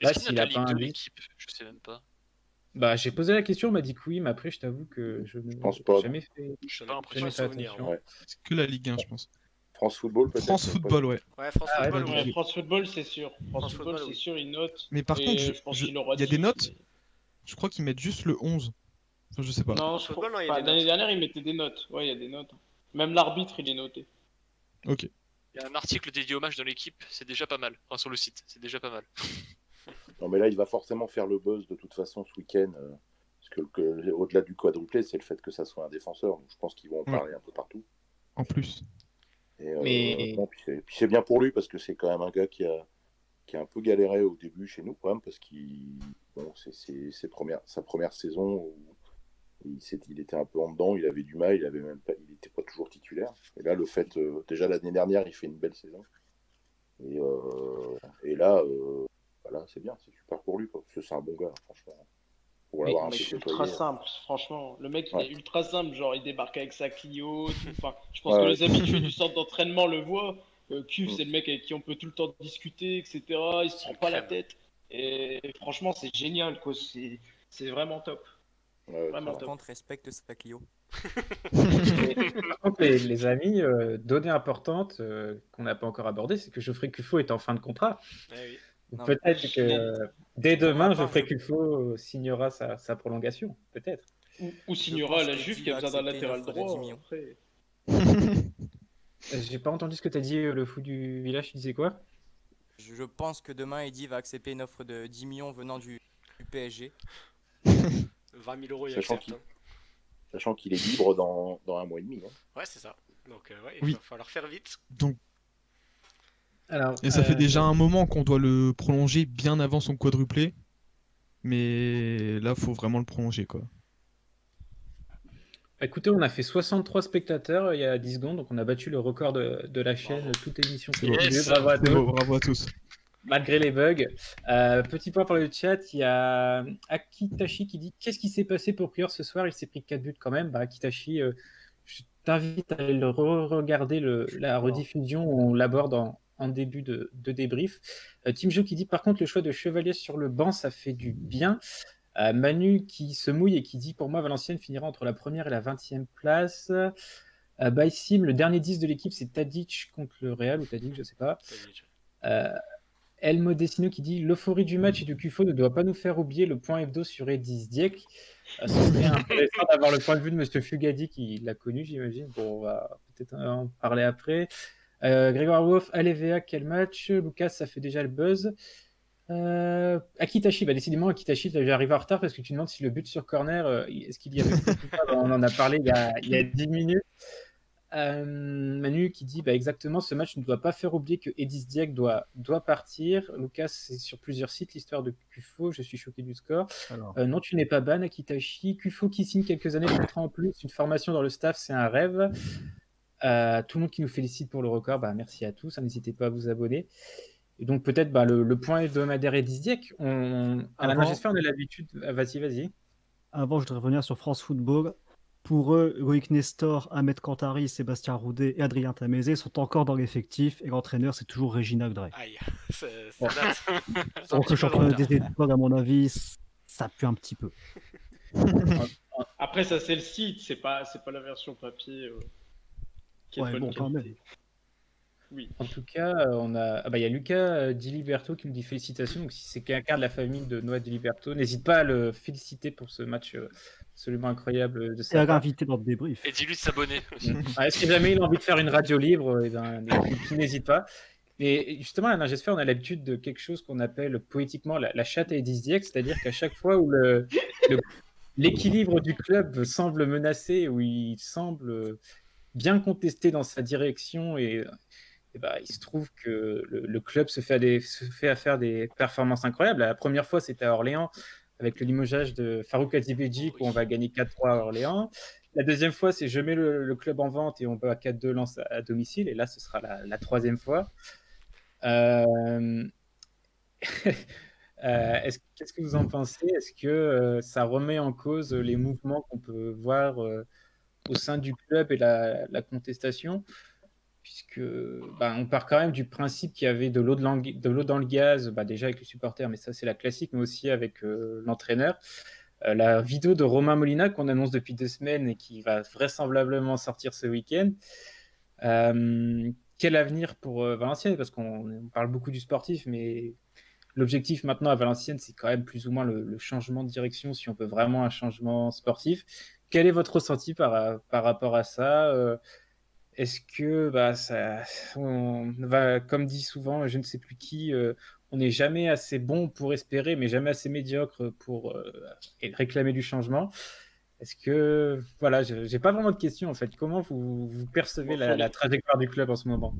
là, s'il a pas un de 10, l'équipe? Je sais même pas. bah, j'ai posé la question, on m'a dit que oui, mais après, je t'avoue que je ne pense pas. jamais fait. Je pas n'ai l'impression pas de faire souvenir. Ouais. C'est que la Ligue 1, je pense. France Football, peut-être France Football, ouais. Ouais, France Ah Football, ouais. France Football, c'est sûr. France, France Football, Football, c'est oui. sûr, il note. Mais par contre, je- je pense je- qu'il aura il y a des 10, notes? mais- Je crois qu'ils mettent juste le 11. Enfin, je sais pas. Non, France je Football, crois- non, il y a enfin, des l'année dernière, il mettait des notes. Ouais, il y a des notes. Même l'arbitre, il est noté. Ok. Il y a un article dédié au match dans l'équipe, c'est déjà pas mal. Enfin, sur le site, c'est déjà pas mal. Non, mais là, il va forcément faire le buzz de toute façon ce week-end. euh, parce que, que- au-delà du quadruplé, c'est le fait que ça soit un défenseur. Donc, je pense qu'ils vont en Ouais. parler un peu partout. En plus. Et, euh, Mais- bon, puis c'est puis c'est bien pour lui parce que c'est quand même un gars qui a, qui a un peu galéré au début chez nous, quand même, parce qu'il bon, c'est sa première saison où il, était un peu en dedans, il avait du mal, il avait même pas, il était pas toujours titulaire. Et là, le fait, euh, déjà l'année dernière, il fait une belle saison. Et, euh, et là, euh, voilà, c'est bien, c'est super pour lui, quoi, parce que c'est un bon gars, franchement. Pour l'avoir un peu mec côtoyé. ultra simple, franchement. Le mec, il est ultra simple. Genre, il débarque avec sa Clio. tout. Enfin, je pense Ouais, que ouais. les habitués du centre d'entraînement le voient. Euh, Mm. c'est le mec avec qui on peut tout le temps discuter, etc. Il se prend pas la tête. Et franchement, c'est génial, quoi. C'est c'est vraiment top. Ouais, ouais, Vraiment contre, respecte sa Clio. Et, par contre, les, les amis, euh, donnée importante euh, qu'on n'a pas encore abordée, c'est que Geoffrey Cufo est en fin de contrat. Ouais, oui. Peut-être que euh, dès demain, Geoffrey je- Cufo euh, signera sa, sa prolongation. Peut-être. Ou, ou signera la Juve qui a besoin d'un latéral droit. 10 millions. Après. Euh, J'ai pas entendu ce que t'as dit, euh, le fou du village. Tu disais quoi? Je pense que demain, Eddie va accepter une offre de 10 millions venant du, du PSG. 20 000 euros, il Sachant accepte. qu'il- hein. Sachant qu'il est libre dans, dans un mois et demi. hein. Ouais, c'est ça. Donc, euh, ouais, il Oui. va falloir faire vite. Donc, Alors, et ça euh, fait déjà un moment qu'on doit le prolonger bien avant son quadruplé. Mais là, faut vraiment le prolonger, quoi. Écoutez, on a fait 63 spectateurs euh, il y a 10 secondes, donc on a battu le record de, de la chaîne, Bravo. toute émission. Yes. Bravo à tous. bravo à tous. malgré les bugs. Euh, petit point pour le chat, il y a Akitashi qui dit Qu'est-ce qui s'est passé pour Prior ce soir? Il s'est pris 4 buts quand même. Bah, Akitashi, euh, je t'invite à le re-regarder le- la rediffusion où on l'aborde en, en début de, de débrief. Euh, Team Joe qui dit Par contre, le choix de Chevalier sur le banc, ça fait du bien. Euh, Manu qui se mouille et qui dit Pour moi, Valenciennes finira entre la première et la 20e place. Euh, Baïsim, le dernier 10 de l'équipe, c'est Tadic contre le Real, ou Tadic, je sais pas. Euh, El Modestino qui dit l'euphorie du match et du QFO ne doit pas nous faire oublier le point hebdo sur Edis Dieck. Euh, ce serait intéressant d'avoir le point de vue de Monsieur Fugadi qui l'a connu, j'imagine. Bon, on va peut-être en parler après. Euh, Grégoire Wolf, Alevea, quel match? Lucas, ça fait déjà le buzz. Euh, Akitashi, bah décidément, Akitashi, tu arrivé en retard parce que tu demandes si le but sur corner, euh, est-ce qu'il y avait Bah, On en a parlé il y a, il y a 10 minutes. Euh, Manu qui dit bah, exactement ce match ne doit pas faire oublier que Edis Diak doit, doit partir. Lucas, c'est sur plusieurs sites l'histoire de Kufo. Je suis choqué du score. Euh, non, tu n'es pas ban, Akitashi. Kufo qui signe quelques années de contrat en plus. Une formation dans le staff, c'est un rêve. Euh, tout le monde qui nous félicite pour le record, bah, merci à tous. N'hésitez pas à vous abonner. Et donc peut-être bah, le, le, point hebdomadaire Edis Diak. On... j'espère on a l'habitude. Vas-y, vas-y. Avant, je voudrais revenir sur France Football. Pour eux, Loïc Nestor, Ahmed Kantari, Sébastien Roudet et Adrien Tamézé sont encore dans l'effectif et l'entraîneur, c'est toujours Régina Gdray. Aïe, ça Donc le championnat des étoiles, à mon avis, ça pue un petit peu. Après, ça, c'est le site, c'est pas, c'est pas la version papier. Euh, qui ouais, bon, quand même. Oui. En tout cas, euh, on a, ah bah, il y a Lucas euh, Di Liberto qui nous dit félicitations. Donc, si c'est quelqu'un de la famille de Noah Di Liberto, n'hésite pas à le féliciter pour ce match absolument incroyable de sa Et à invité dans le débrief. Et dis-lui de s'abonner. ah, Est-ce que jamais il a envie de faire une radio libre eh ben, n'hésite pas. Et justement, à J'espère, on a l'habitude de quelque chose qu'on appelle poétiquement la, chatte et Diex, c'est-à-dire qu'à chaque fois où le, l'équilibre du club semble menacé, où il semble bien contesté dans sa direction et, et bah, il se trouve que le, club se fait, à des, se fait à faire des performances incroyables. La première fois, c'était à Orléans avec le limogeage de Farouk Adibedji, où on va gagner 4-3 à Orléans. La deuxième fois, c'est je mets le, club en vente et on va 4-2 lance à, domicile. Et là, ce sera la, troisième fois. Euh... euh Qu'est-ce que vous en pensez? Est-ce que euh, ça remet en cause les mouvements qu'on peut voir euh, au sein du club et la, la contestation? Puisque bah, on part quand même du principe qu'il y avait de l'eau dans le gaz, bah, déjà avec les supporters, mais ça c'est la classique, mais aussi avec euh, l'entraîneur. Euh, la vidéo de Romain Molina qu'on annonce depuis deux semaines et qui va vraisemblablement sortir ce week-end. Euh, quel avenir pour Valenciennes? Parce qu'on parle beaucoup du sportif, mais l'objectif maintenant à Valenciennes, c'est quand même plus ou moins le, changement de direction si on veut vraiment un changement sportif. Quel est votre ressenti par, par rapport à ça est-ce que bah, ça, on va, comme dit souvent, je ne sais plus qui, euh, on n'est jamais assez bon pour espérer, mais jamais assez médiocre pour euh, réclamer du changement. Est-ce que, voilà, j'ai pas vraiment de questions en fait. Comment vous, vous percevez la, trajectoire du club en ce moment?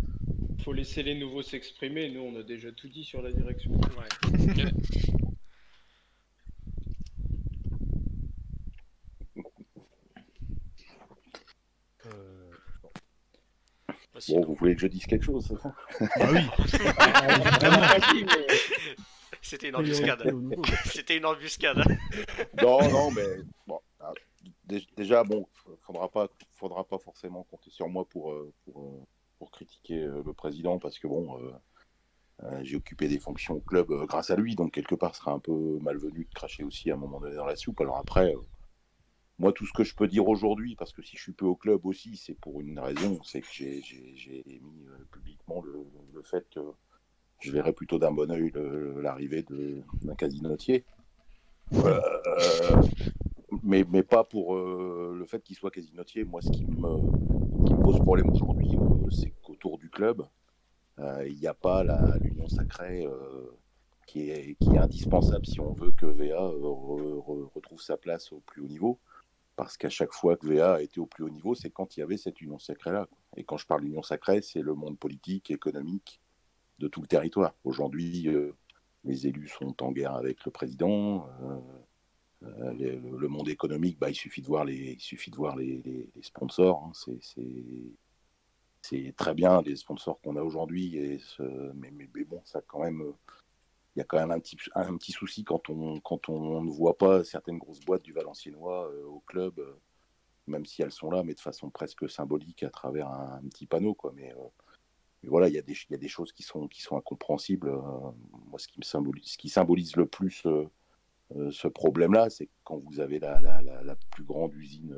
Il faut laisser les nouveaux s'exprimer. Nous, on a déjà tout dit sur la direction. Bon, vous voulez que je dise quelque chose Bah oui C'était une embuscade. C'était une embuscade. non, non, mais bon, ah, déjà, bon, faudra pas, faudra pas forcément compter sur moi pour, euh, pour, euh, pour critiquer euh, le président parce que bon, j'ai occupé des fonctions au club grâce à lui, donc quelque part, ce sera un peu malvenu de cracher aussi à un moment donné dans la soupe. Alors après, moi, tout ce que je peux dire aujourd'hui, parce que si je suis peu au club aussi, c'est pour une raison, c'est que j'ai mis euh, publiquement le, fait que je verrais plutôt d'un bon oeil l'arrivée d'un casinotier. Euh, mais, mais pas pour euh, le fait qu'il soit casinotier. Moi, ce qui me, qui me pose problème aujourd'hui, c'est qu'autour du club, il n'y a pas l'union sacrée qui, est, qui est indispensable si on veut que VA retrouve sa place au plus haut niveau. Parce qu'à chaque fois que VA a été au plus haut niveau, c'est quand il y avait cette union sacrée-là. Et quand je parle d'union sacrée, c'est le monde politique, économique de tout le territoire. Aujourd'hui, euh, les élus sont en guerre avec le président. Euh, euh, le, monde économique, bah, il suffit de voir les, sponsors. Hein. C'est très bien les sponsors qu'on a aujourd'hui. Mais, mais, bon, ça quand même il y a quand même un petit, un souci quand on, quand on ne voit pas certaines grosses boîtes du Valenciennois euh, au club, euh, même si elles sont là, mais de façon presque symbolique à travers un, petit panneau. Quoi. Mais, euh, voilà, il y, a des, choses qui sont, qui sont incompréhensibles. moi, ce qui, me symbolise, ce qui symbolise le plus ce problème-là, c'est quand vous avez la, la, plus grande usine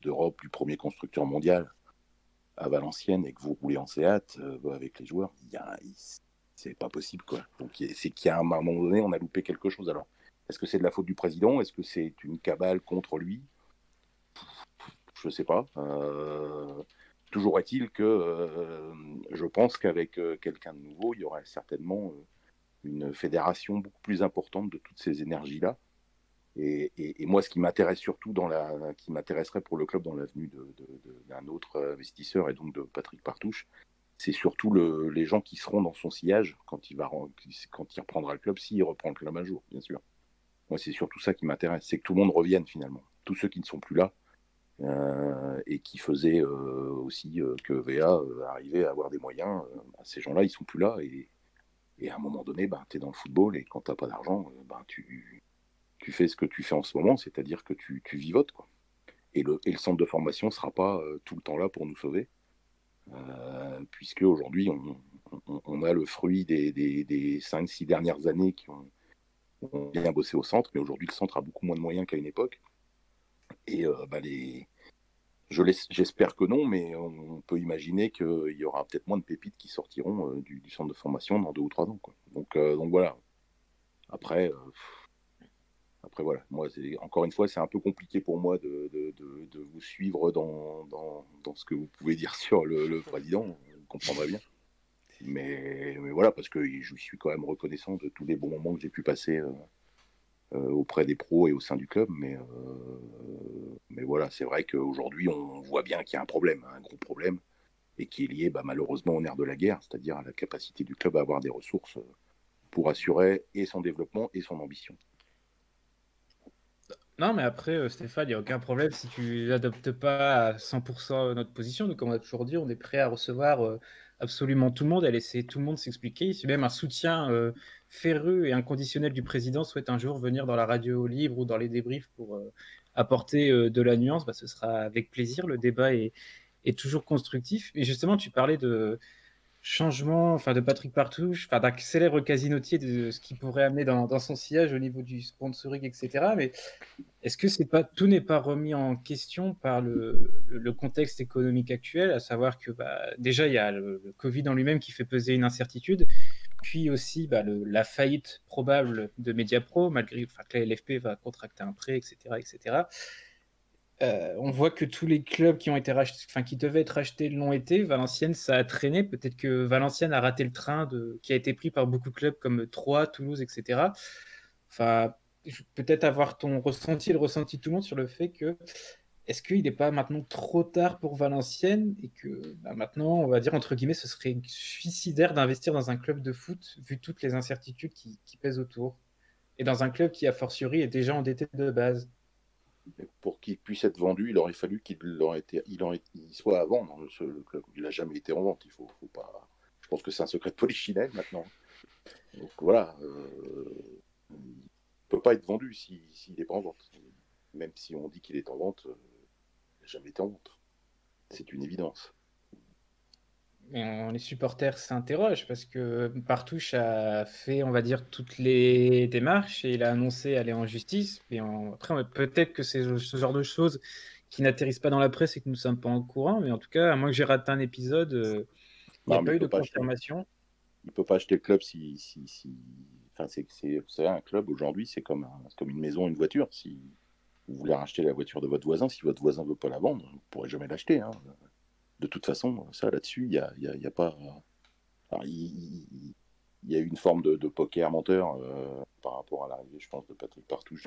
d'Europe, du premier constructeur mondial à Valenciennes, et que vous roulez en Seat avec les joueurs, il y a, c'est pas possible quoi. Donc c'est qu'il y a un, moment donné, on a loupé quelque chose. Alors, est-ce que c'est de la faute du président? Est-ce que c'est une cabale contre lui? Je sais pas. Euh, toujours est-il que euh, je pense qu'avec euh, quelqu'un de nouveau, il y aurait certainement une fédération beaucoup plus importante de toutes ces énergies-là. Et, moi, ce qui m'intéresse surtout dans la, qui m'intéresserait pour le club dans l'avenue d'un autre investisseur et donc de Patrick Partouche, c'est surtout le, les gens qui seront dans son sillage quand il va quand reprendra le club, s'il reprend le club un jour, bien sûr. Moi, c'est surtout ça qui m'intéresse, c'est que tout le monde revienne finalement. Tous ceux qui ne sont plus là euh, et qui faisaient euh, aussi euh, que VA arrivait à avoir des moyens, bah, ces gens-là, ils sont plus là. Et, à un moment donné, bah, tu es dans le football et quand tu n'as pas d'argent, bah, tu, fais ce que tu fais en ce moment, c'est-à-dire que tu, vivotes. Et, le, et le centre de formation ne sera pas tout le temps là pour nous sauver. Puisque aujourd'hui on, a le fruit des, des, des 5-6 dernières années qui ont, bien bossé au centre, mais aujourd'hui, le centre a beaucoup moins de moyens qu'à une époque. Et euh, bah, les... j'espère que non, mais on peut imaginer qu'il y aura peut-être moins de pépites qui sortiront euh, du, centre de formation dans deux ou trois ans. Donc, euh, donc voilà. Après, après voilà. Moi, encore une fois, c'est un peu compliqué pour moi de, vous suivre dans, ce que vous pouvez dire sur le, président. Vous comprendrez bien. Mais, voilà, parce que je suis quand même reconnaissant de tous les bons moments que j'ai pu passer euh, euh, auprès des pros et au sein du club. Mais, euh, mais voilà, c'est vrai qu'aujourd'hui, on voit bien qu'il y a un problème, un gros problème, et qui est lié bah, malheureusement au nerf de la guerre, c'est-à-dire à la capacité du club à avoir des ressources pour assurer et son développement et son ambition. Non, mais après, Stéphane, il n'y a aucun problème si tu n'adoptes pas à 100% notre position. Donc, comme on a toujours dit, on est prêt à recevoir absolument tout le monde, à laisser tout le monde s'expliquer. Si même un soutien euh, et inconditionnel du président souhaite un jour venir dans la radio libre ou dans les débriefs pour euh, apporter euh, de la nuance, bah, ce sera avec plaisir. Le débat est, est, toujours constructif. Et justement, tu parlais de, changement enfin, de Patrick Partouche, enfin, d'un célèbre casinotier de ce qu'il pourrait amener dans, son sillage au niveau du sponsoring, etc. Mais est-ce que c'est pas, tout n'est pas remis en question par le, le, contexte économique actuel, à savoir que bah, déjà il y a le, Covid en lui-même qui fait peser une incertitude, puis aussi bah, la faillite probable de Mediapro, malgré enfin, que la LFP va contracter un prêt, etc. etc. Euh, on voit que tous les clubs qui ont été rachetés, enfin qui devaient être rachetés l'ont été. Valenciennes, ça a traîné. Peut-être que Valenciennes a raté le train qui a été pris par beaucoup de clubs comme Troyes, Toulouse, etc. Enfin, peut-être avoir ton ressenti, le ressenti de tout le monde sur le fait que est-ce qu'il n'est pas maintenant trop tard pour Valenciennes et que bah, maintenant, on va dire entre guillemets, ce serait suicidaire d'investir dans un club de foot vu toutes les incertitudes qui, qui pèsent autour et dans un club qui a fortiori est déjà endetté de base? Pour qu'il puisse être vendu, il aurait fallu qu'il été, il, soit à vendre. Il n'a jamais été en vente. Il faut, pas. Je pense que c'est un secret de polichinelle maintenant. Donc voilà, euh, il ne peut pas être vendu s'il n'est pas en vente. Même si on dit qu'il est en vente, euh, il n'a jamais été en vente. C'est une évidence les supporters s'interrogent parce que Partouche a fait, on va dire, toutes les démarches et il a annoncé aller en justice. Mais après, peut-être que c'est ce genre de choses qui n'atterrissent pas dans la presse et que nous ne sommes pas en courant. Mais en tout cas, à moins que j'ai raté un épisode, euh, il n'y a pas eu de confirmation. Il ne peut pas acheter le club si. si, Enfin, c'est un club aujourd'hui, c'est comme, comme une maison, une voiture. Si vous voulez racheter la voiture de votre voisin, si votre voisin ne veut pas la vendre, vous ne pourrez jamais l'acheter. Hein de toute façon, ça là-dessus, il n'y a, y a, pas. il, y a eu une forme de, poker menteur euh, par rapport à l'arrivée, je pense, de Patrick Partouche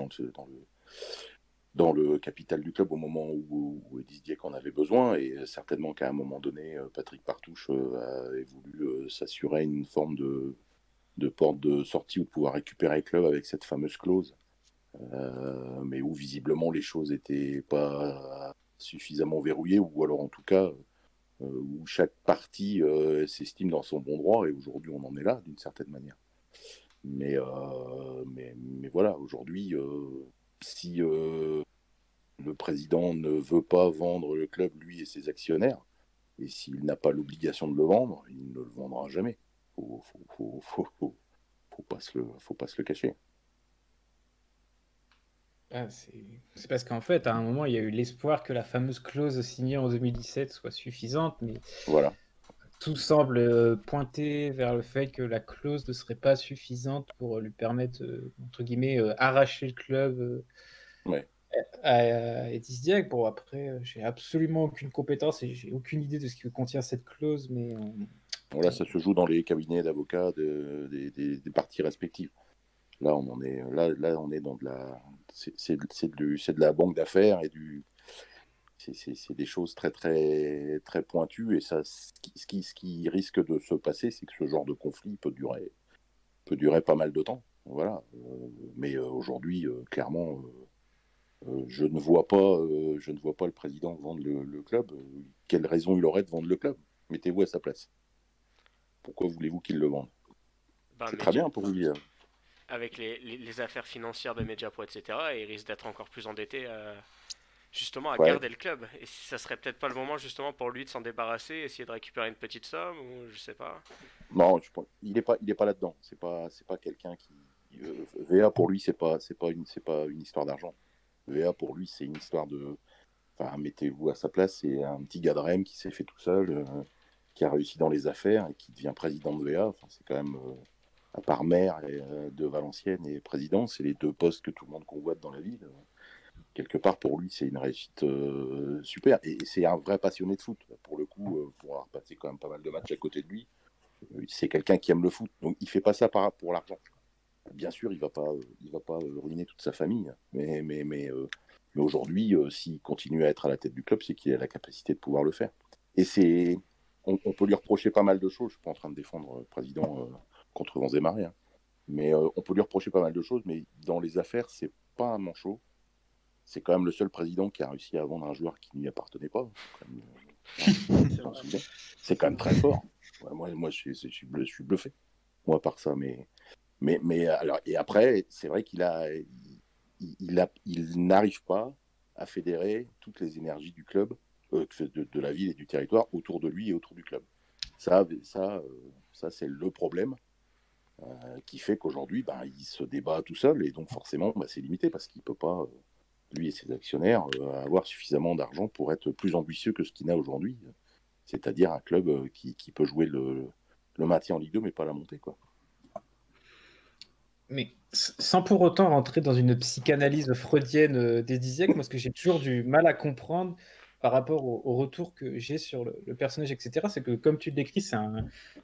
dans le, capital du club au moment où, où Edis Dieck en avait besoin. Et certainement qu'à un moment donné, euh, Patrick Partouche euh, avait voulu s'assurer une forme de, porte de sortie ou pouvoir récupérer le club avec cette fameuse clause. mais où visiblement les choses n'étaient pas suffisamment verrouillées, ou alors en tout cas euh, où chaque partie euh, s'estime dans son bon droit, et aujourd'hui on en est là d'une certaine manière. Mais, euh, mais, mais, voilà, aujourd'hui, si le président ne veut pas vendre le club, lui et ses actionnaires, et s'il n'a pas l'obligation de le vendre, il ne le vendra jamais. Faut, faut, faut pas se le cacher. Ah, c'est parce qu'en fait, à un moment, il y a eu l'espoir que la fameuse clause signée en 2017 soit suffisante, mais voilà. tout semble euh, pointer vers le fait que la clause ne serait pas suffisante pour lui permettre, euh, entre guillemets, euh, arracher le club ouais. à, Edis Diag. Bon, après, j'ai absolument aucune compétence et j'ai aucune idée de ce que contient cette clause, mais... Voilà, ça se joue dans les cabinets d'avocats des, des, parties respectives. Là, on en est, là, là, on est dans de la c'est de la banque d'affaires et du c'est des choses très très très pointues et ça ce qui, ce qui, risque de se passer c'est que ce genre de conflit peut durer peut durer pas mal de temps. Voilà. Mais aujourd'hui clairement je ne vois pas je ne vois pas le président vendre le, club. Quelle raison il aurait de vendre le club? Mettez-vous à sa place. Pourquoi voulez-vous qu'il le vende? Bah, c'est très bien pour lui avec les, les, affaires financières de Mediapro, etc. Et il risque d'être encore plus endetté euh, justement à garder le club. Et ça serait peut-être pas le moment justement pour lui de s'en débarrasser, essayer de récupérer une petite somme ou je sais pas. Non, il n'est pas, il est pas là-dedans. C'est pas, c'est pas quelqu'un qui. Euh, VA pour lui, c'est pas, c'est pas une, c'est pas une histoire d'argent. VA pour lui, c'est une histoire de. Enfin, mettez-vous à sa place. C'est un petit gars de Rennes qui s'est fait tout seul, euh, qui a réussi dans les affaires et qui devient président de VA. Enfin, c'est quand même à part maire euh, de Valenciennes et président, c'est les deux postes que tout le monde convoite dans la ville. Quelque part, pour lui, c'est une réussite euh, super. Et, c'est un vrai passionné de foot. Pour le coup, euh, pour avoir passé quand même pas mal de matchs à côté de lui, c'est quelqu'un qui aime le foot. Donc, il fait pas ça pour l'argent. Bien sûr, il va pas, va pas ruiner toute sa famille. Mais, mais, mais, mais aujourd'hui, s'il continue à être à la tête du club, c'est qu'il a la capacité de pouvoir le faire. Et c'est, on, on, peut lui reprocher pas mal de choses. Je suis pas en train de défendre le président contre vents et marées. Hein. Mais euh, on peut lui reprocher pas mal de choses, mais dans les affaires, c'est pas un manchot. C'est quand même le seul président qui a réussi à vendre un joueur qui ne lui appartenait pas. C'est quand, même très fort. moi, moi je, suis, je, suis bluffé. Moi, par ça. Mais, mais, mais alors, et après, c'est vrai qu'il a, il, a, il n'arrive pas à fédérer toutes les énergies du club, euh, de, de, la ville et du territoire autour de lui et autour du club. Ça, ça, euh, ça c'est le problème. Euh, qui fait qu'aujourd'hui, ben, il se débat tout seul et donc forcément, ben, c'est limité parce qu'il ne peut pas, euh, lui et ses actionnaires, euh, avoir suffisamment d'argent pour être plus ambitieux que ce qu'il a aujourd'hui, c'est-à-dire un club qui, qui, peut jouer le, le, maintien en Ligue 2 mais pas la montée. Quoi. Mais sans pour autant rentrer dans une psychanalyse freudienne des dixièmes, moi ce que j'ai toujours du mal à comprendre, par rapport au, retour que j'ai sur le, personnage, etc., c'est que comme tu le décris, ça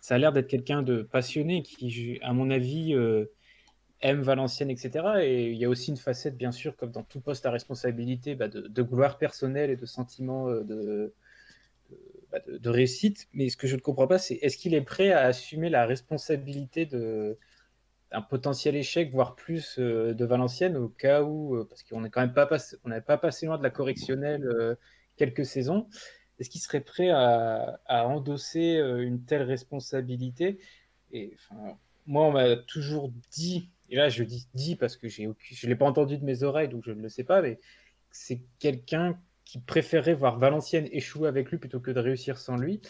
a l'air d'être quelqu'un de passionné qui, à mon avis, euh, aime Valenciennes, etc. Et il y a aussi une facette, bien sûr, comme dans tout poste à responsabilité, bah, de, gloire personnelle et de sentiment euh, bah, de, réussite. Mais ce que je ne comprends pas, c'est est-ce qu'il est prêt à assumer la responsabilité de un potentiel échec, voire plus euh, de Valenciennes au cas où, parce qu'on n'est quand même pas passé, on n'avait pas passé loin de la correctionnelle quelques saisons. Est-ce qu'il serait prêt à, endosser euh, une telle responsabilité? Et moi, on m'a toujours dit, et là je dis dit parce que je ne l'ai pas entendu de mes oreilles, donc je ne le sais pas, mais c'est quelqu'un qui préférait voir Valenciennes échouer avec lui plutôt que de réussir sans lui.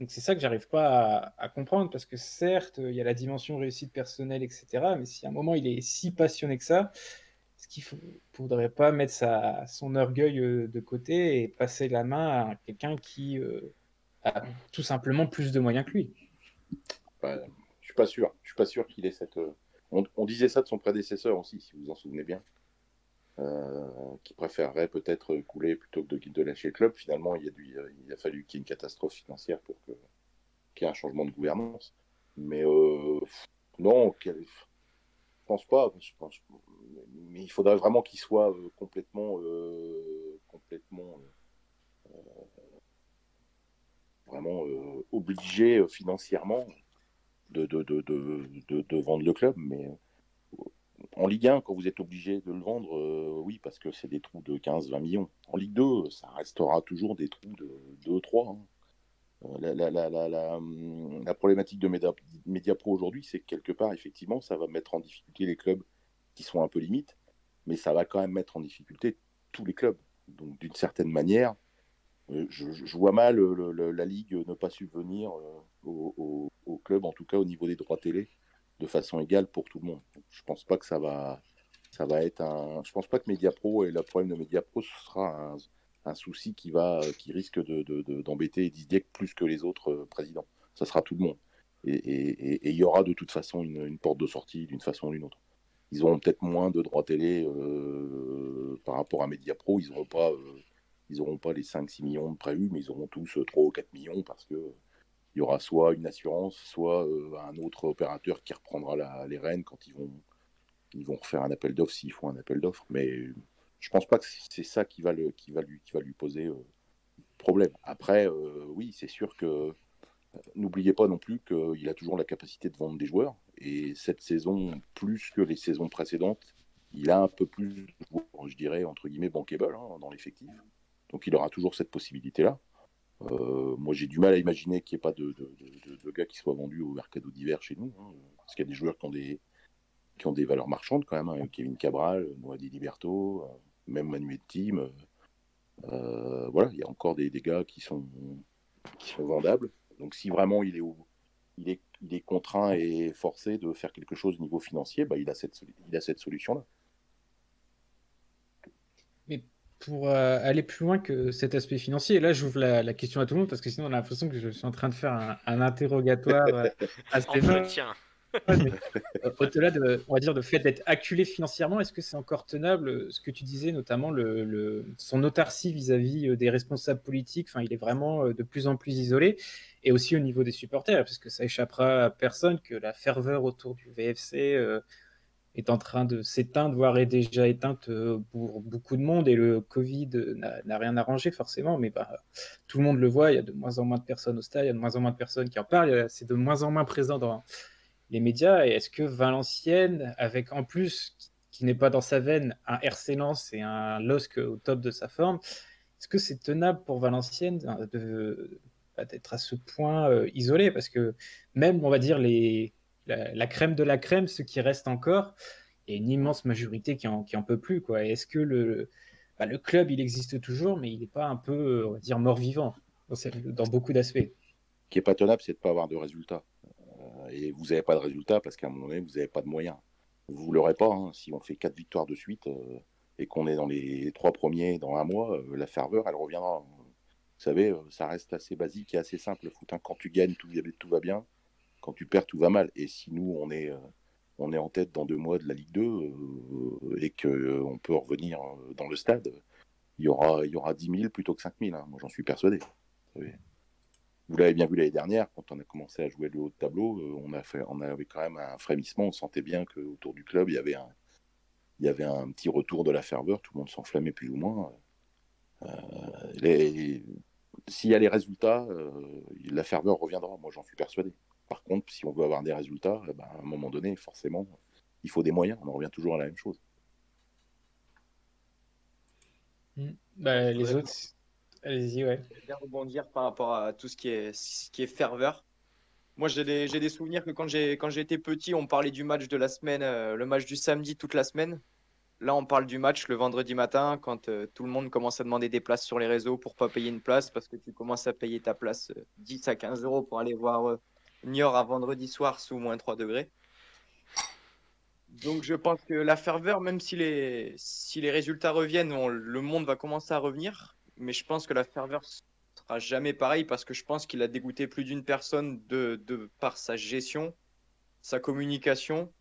Donc c'est ça que j'arrive pas à, comprendre, parce que certes, il y a la dimension réussite personnelle, etc. Mais si à un moment il est si passionné que ça, est-ce qu'il ne faudrait pas mettre son orgueil euh, de côté et passer la main à quelqu'un qui euh, a tout simplement plus de moyens que lui bah, Je suis pas sûr. Je suis pas sûr qu'il ait cette. Euh, on, disait ça de son prédécesseur aussi, si vous vous en souvenez bien, qui préférerait peut-être couler plutôt que de, lâcher le club. Finalement, il, a, fallu qu'il y ait une catastrophe financière pour qu'il y ait un changement de gouvernance. Mais non, je pense pas. Je pense, mais il faudrait vraiment qu'il soit euh, complètement, euh, complètement, euh, vraiment obligé financièrement de vendre le club. Mais en Ligue 1, quand vous êtes obligé de le vendre, oui, parce que c'est des trous de 15-20 millions. En Ligue 2, ça restera toujours des trous de 2-3. La, la, la, la, problématique de Mediapro aujourd'hui, c'est que quelque part, effectivement, ça va mettre en difficulté les clubs qui sont un peu limites, mais ça va quand même mettre en difficulté tous les clubs. Donc, d'une certaine manière, euh, je, vois mal la Ligue ne pas subvenir euh, au, au, club, en tout cas au niveau des droits télé, de façon égale pour tout le monde. je pense pas que ça va, ça va être un. Je pense pas que Mediapro et le problème de Mediapro ce sera un, un souci qui va, qui risque d'embêter de, de, plus que les autres euh, présidents. Ça sera tout le monde. Et il y aura de toute façon une, porte de sortie d'une façon ou d'une autre. Ils auront peut-être moins de droits télé euh, par rapport à Mediapro. Ils n'auront pas, euh, auront pas les 5-6 millions de prévus, mais ils auront tous 3 ou 4 millions parce que il y aura soit une assurance, soit un autre opérateur qui reprendra les rênes quand ils vont ils vont refaire un appel d'offres s'ils font un appel d'offres. Mais je pense pas que c'est ça qui va, lui, poser euh, problème. Après, euh, oui, c'est sûr que euh, n'oubliez pas non plus qu'il a toujours la capacité de vendre des joueurs. Et cette saison, plus que les saisons précédentes, il a un peu plus de joueurs, je dirais, entre guillemets, bankable hein, dans l'effectif. Donc il aura toujours cette possibilité-là. Moi, j'ai du mal à imaginer qu'il n'y ait pas de, gars qui soient vendus au mercado d'hiver chez nous. Hein, parce qu'il y a des joueurs qui ont des, qui ont des valeurs marchandes quand même. Hein, Kevin Cabral, Noadi Liberto, euh, même Manuel Team. Euh, voilà, il y a encore des, des, gars qui sont, qui sont vendables. Donc si vraiment il est, au, il est, il est contraint et forcé de faire quelque chose au niveau financier, bah, il a cette, il a cette solution-là. Mais pour euh, aller plus loin que cet aspect financier, et là j'ouvre la, la, question à tout le monde parce que sinon on a l'impression que je suis en train de faire un, un interrogatoire euh, assez Au-delà de, on va dire, de fait d'être acculé financièrement, est-ce que c'est encore tenable euh, ce que tu disais, notamment son autarcie vis-à-vis des responsables politiques? Enfin, il est vraiment de plus en plus isolé, et aussi au niveau des supporters, parce que ça échappera à personne que la ferveur autour du VFC euh, est en train de s'éteindre, voire est déjà éteinte pour beaucoup de monde, et le Covid n'a rien arrangé forcément, mais bah, tout le monde le voit, il y a de moins en moins de personnes au stade, il y a de moins en moins de personnes qui en parlent, c'est de moins en moins présent dans les médias, et est-ce que Valenciennes, avec en plus, qui n'est pas dans sa veine, un RC Lens et un LOSC au top de sa forme, est-ce que c'est tenable pour Valenciennes de, d'être à ce point euh, isolé? Parce que même on va dire les la, crème de la crème ce qui reste encore il y a une immense majorité qui en, qui en peut plus quoi. Est-ce que le bah, le club il existe toujours mais il n'est pas un peu on va dire mort vivant dans, dans beaucoup d'aspects? Ce qui est pas tenable c'est de pas avoir de résultats et vous n'avez pas de résultats parce qu'à un moment donné vous n'avez pas de moyens vous l'aurez pas hein. si on fait quatre victoires de suite euh, et qu'on est dans les trois premiers dans un mois euh, la ferveur elle reviendra vous savez, euh, ça reste assez basique et assez simple le foot. Hein. Quand tu gagnes, tout, tout, va bien. Quand tu perds, tout va mal. Et si nous, on est, on est en tête dans deux mois de la Ligue 2 euh, et qu'on peut revenir dans le stade, il y aura, y aura 10 000 plutôt que 5 000. Hein. Moi, j'en suis persuadé. Vous l'avez bien vu l'année dernière, quand on a commencé à jouer le haut de tableau, on, a fait, on avait quand même un frémissement. On sentait bien qu'autour du club, il y avait un, il y avait un petit retour de la ferveur. Tout le monde s'enflammait plus ou moins. Euh, les... S'il y a les résultats, euh, la ferveur reviendra. Moi, j'en suis persuadé. Par contre, si on veut avoir des résultats, eh ben, à un moment donné, forcément, il faut des moyens. On en revient toujours à la même chose. Mmh. Bah, les autres, allez-y, ouais. Je vais bien rebondir par rapport à tout ce qui est, qui est ferveur. Moi, j'ai des, des, souvenirs que quand j'étais petit, on parlait du match de la semaine, euh, le match du samedi toute la semaine. Là, on parle du match le vendredi matin quand euh, tout le monde commence à demander des places sur les réseaux pour pas payer une place parce que tu commences à payer ta place euh, 10 à 15 euros pour aller voir euh, Niort à vendredi soir sous moins 3 degrés. Donc, je pense que la ferveur, même si les, si les résultats reviennent, le monde va commencer à revenir. Mais je pense que la ferveur sera jamais pareil parce que je pense qu'il a dégoûté plus d'une personne de, de, par sa gestion, sa communication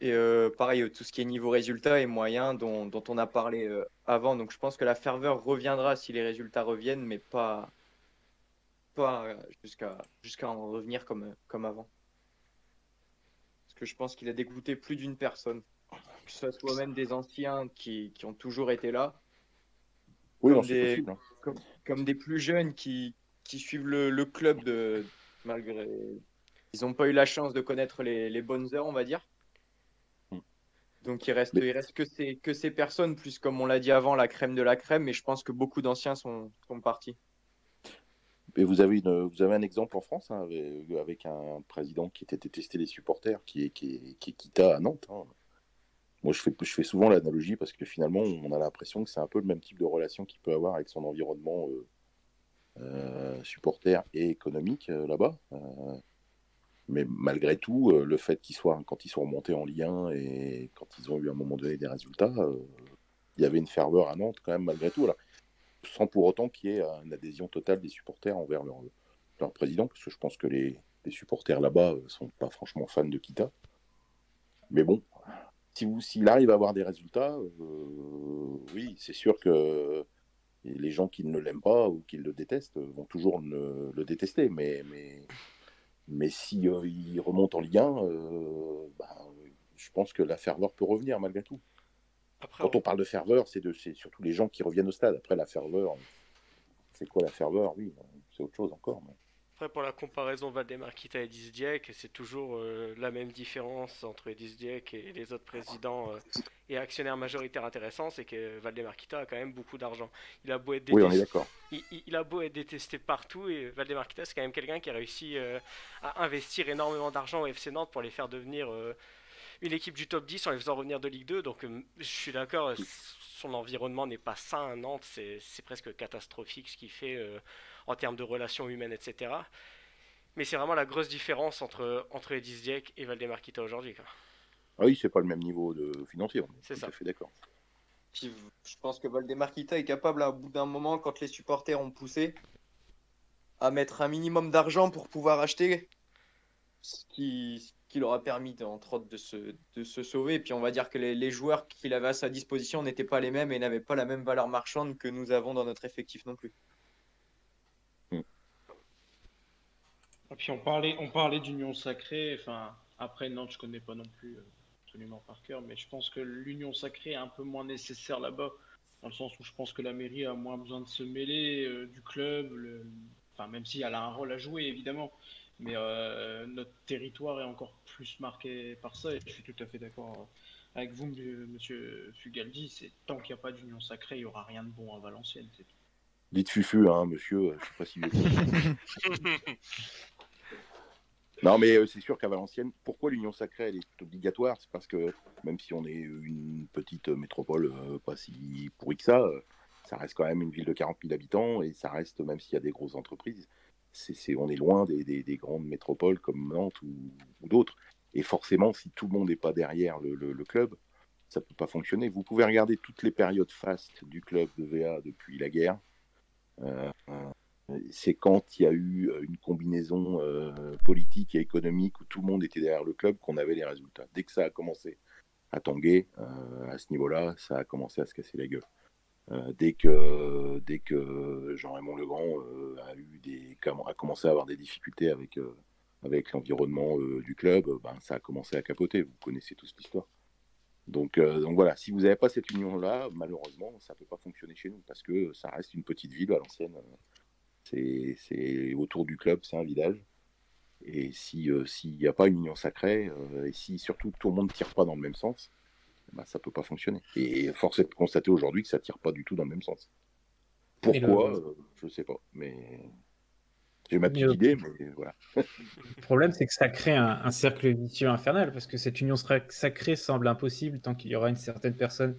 et euh, pareil, tout ce qui est niveau résultat et moyen dont, dont on a parlé euh, avant. Donc je pense que la ferveur reviendra si les résultats reviennent, mais pas, pas jusqu'à jusqu'à en revenir comme, comme avant. Parce que je pense qu'il a dégoûté plus d'une personne. Que ce soit même des anciens qui, qui ont toujours été là. Oui, comme, non, des, possible, hein. comme, comme, des plus jeunes qui, qui suivent le, le, club de malgré. Ils n'ont pas eu la chance de connaître les, les bonnes heures, on va dire. Donc il reste, mais... il reste que, ces, que ces personnes, plus comme on l'a dit avant, la crème de la crème, mais je pense que beaucoup d'anciens sont, sont partis. Et vous avez, une, vous avez un exemple en France hein, avec, avec, un président qui était détesté des supporters, qui qui est, qui est Kita à Nantes. Hein. Moi, je fais, je fais souvent l'analogie parce que finalement, on a l'impression que c'est un peu le même type de relation qu'il peut avoir avec son environnement euh, euh, supporter et économique euh, là-bas. Mais malgré tout, euh, le fait qu'ils soient, quand ils sont remontés en lien et quand ils ont eu à un moment donné des résultats, euh, il y avait une ferveur à Nantes quand même malgré tout. Sans pour autant qu'il y ait une adhésion totale des supporters envers leur, leur président, parce que je pense que les, les supporters là-bas sont pas franchement fans de Kita. Mais bon, s'il si arrive à avoir des résultats, euh, oui, c'est sûr que les gens qui ne l'aiment pas ou qui le détestent vont toujours le, le détester. Mais, mais mais si euh, il remonte en Ligue 1, euh, bah, je pense que la ferveur peut revenir malgré tout. Après, Quand on parle de ferveur, c'est de, c'est surtout les gens qui reviennent au stade. Après, la ferveur, c'est quoi la ferveur? Oui, c'est autre chose encore. mais- Après, pour la comparaison Valdemar Kita et Edis Dieck, c'est toujours euh, la même différence entre Edis Dieck et les autres présidents euh, et actionnaires majoritaires intéressants, c'est que Valdemar Kita a quand même beaucoup d'argent. Il a beau être Oui, on est détesté, d'accord. il, a beau être détesté partout, et Valdemar Kita, c'est quand même quelqu'un qui a réussi euh, à investir énormément d'argent au FC Nantes pour les faire devenir une équipe du top 10 en les faisant revenir de Ligue 2. Donc, je suis d'accord, son environnement n'est pas sain à Nantes, c'est presque catastrophique ce qu'il fait en termes de relations humaines, etc. Mais c'est vraiment la grosse différence entre, entre Edis Dieck et Valdemar Kita aujourd'hui. Ah oui, c'est pas le même niveau de financier. On est C'est tout ça. à fait d'accord. Puis, je pense que Valdemar Kita est capable, à bout d'un moment, quand les supporters ont poussé, à mettre un minimum d'argent pour pouvoir acheter ce qui, ce qui leur a permis, entre autres, de se, de se sauver. Et puis, on va dire que les, les joueurs qu'il avait à sa disposition n'étaient pas les mêmes et n'avaient pas la même valeur marchande que nous avons dans notre effectif non plus. Et puis on parlait, on parlait d'union sacrée. Enfin, après Nantes, je connais pas non plus euh, absolument par cœur, mais je pense que l'union sacrée est un peu moins nécessaire là-bas, dans le sens où je pense que la mairie a moins besoin de se mêler euh, du club. Enfin, même si elle a un rôle à jouer évidemment, mais euh, notre territoire est encore plus marqué par ça. Et je suis tout à fait d'accord avec vous, Monsieur Fugaldi. C'est tant qu'il n'y a pas d'union sacrée, il y aura rien de bon à Valenciennes. c'est tout. Dites Fufu, hein, monsieur, euh, je sais pas si Non, mais euh, c'est sûr qu'à Valenciennes, pourquoi l'union sacrée elle est obligatoire? C'est parce que même si on est une petite métropole euh, pas si pourrie que ça, ça reste quand même une ville de 40 000 habitants et ça reste, même s'il y a des grosses entreprises, c'est, on est loin des, des- des grandes métropoles comme Nantes ou, ou d'autres. Et forcément, si tout le monde n'est pas derrière le, le- le club, ça peut pas fonctionner. Vous pouvez regarder toutes les périodes fastes du club de VA depuis la guerre. Euh, c'est quand il y a eu euh, une combinaison euh, politique et économique où tout le monde était derrière le club qu'on avait les résultats. Dès que ça a commencé à tanguer à ce niveau-là, ça a commencé à se casser la gueule. Dès que dès que Jean-Raymond Legrand a eu des a commencé à avoir des difficultés avec avec l'environnement du club, ben ça a commencé à capoter. Vous connaissez tous l'histoire. Donc, euh, donc voilà, si vous n'avez pas cette union-là, malheureusement, ça ne peut pas fonctionner chez nous parce que ça reste une petite ville à l'ancienne. C'est, autour du club, c'est un village. Et si euh, s'il n'y a pas une union sacrée, euh, et si surtout tout le monde ne tire pas dans le même sens, bah, ça peut pas fonctionner. Et force est de constater aujourd'hui que ça tire pas du tout dans le même sens. Pourquoi le- euh, Je sais pas, mais j'ai ma petite Mais, euh, idée, mais voilà. Le problème, c'est que ça crée un, un cercle vicieux infernal, parce que cette union sacrée- semble impossible tant qu'il y aura une certaine personne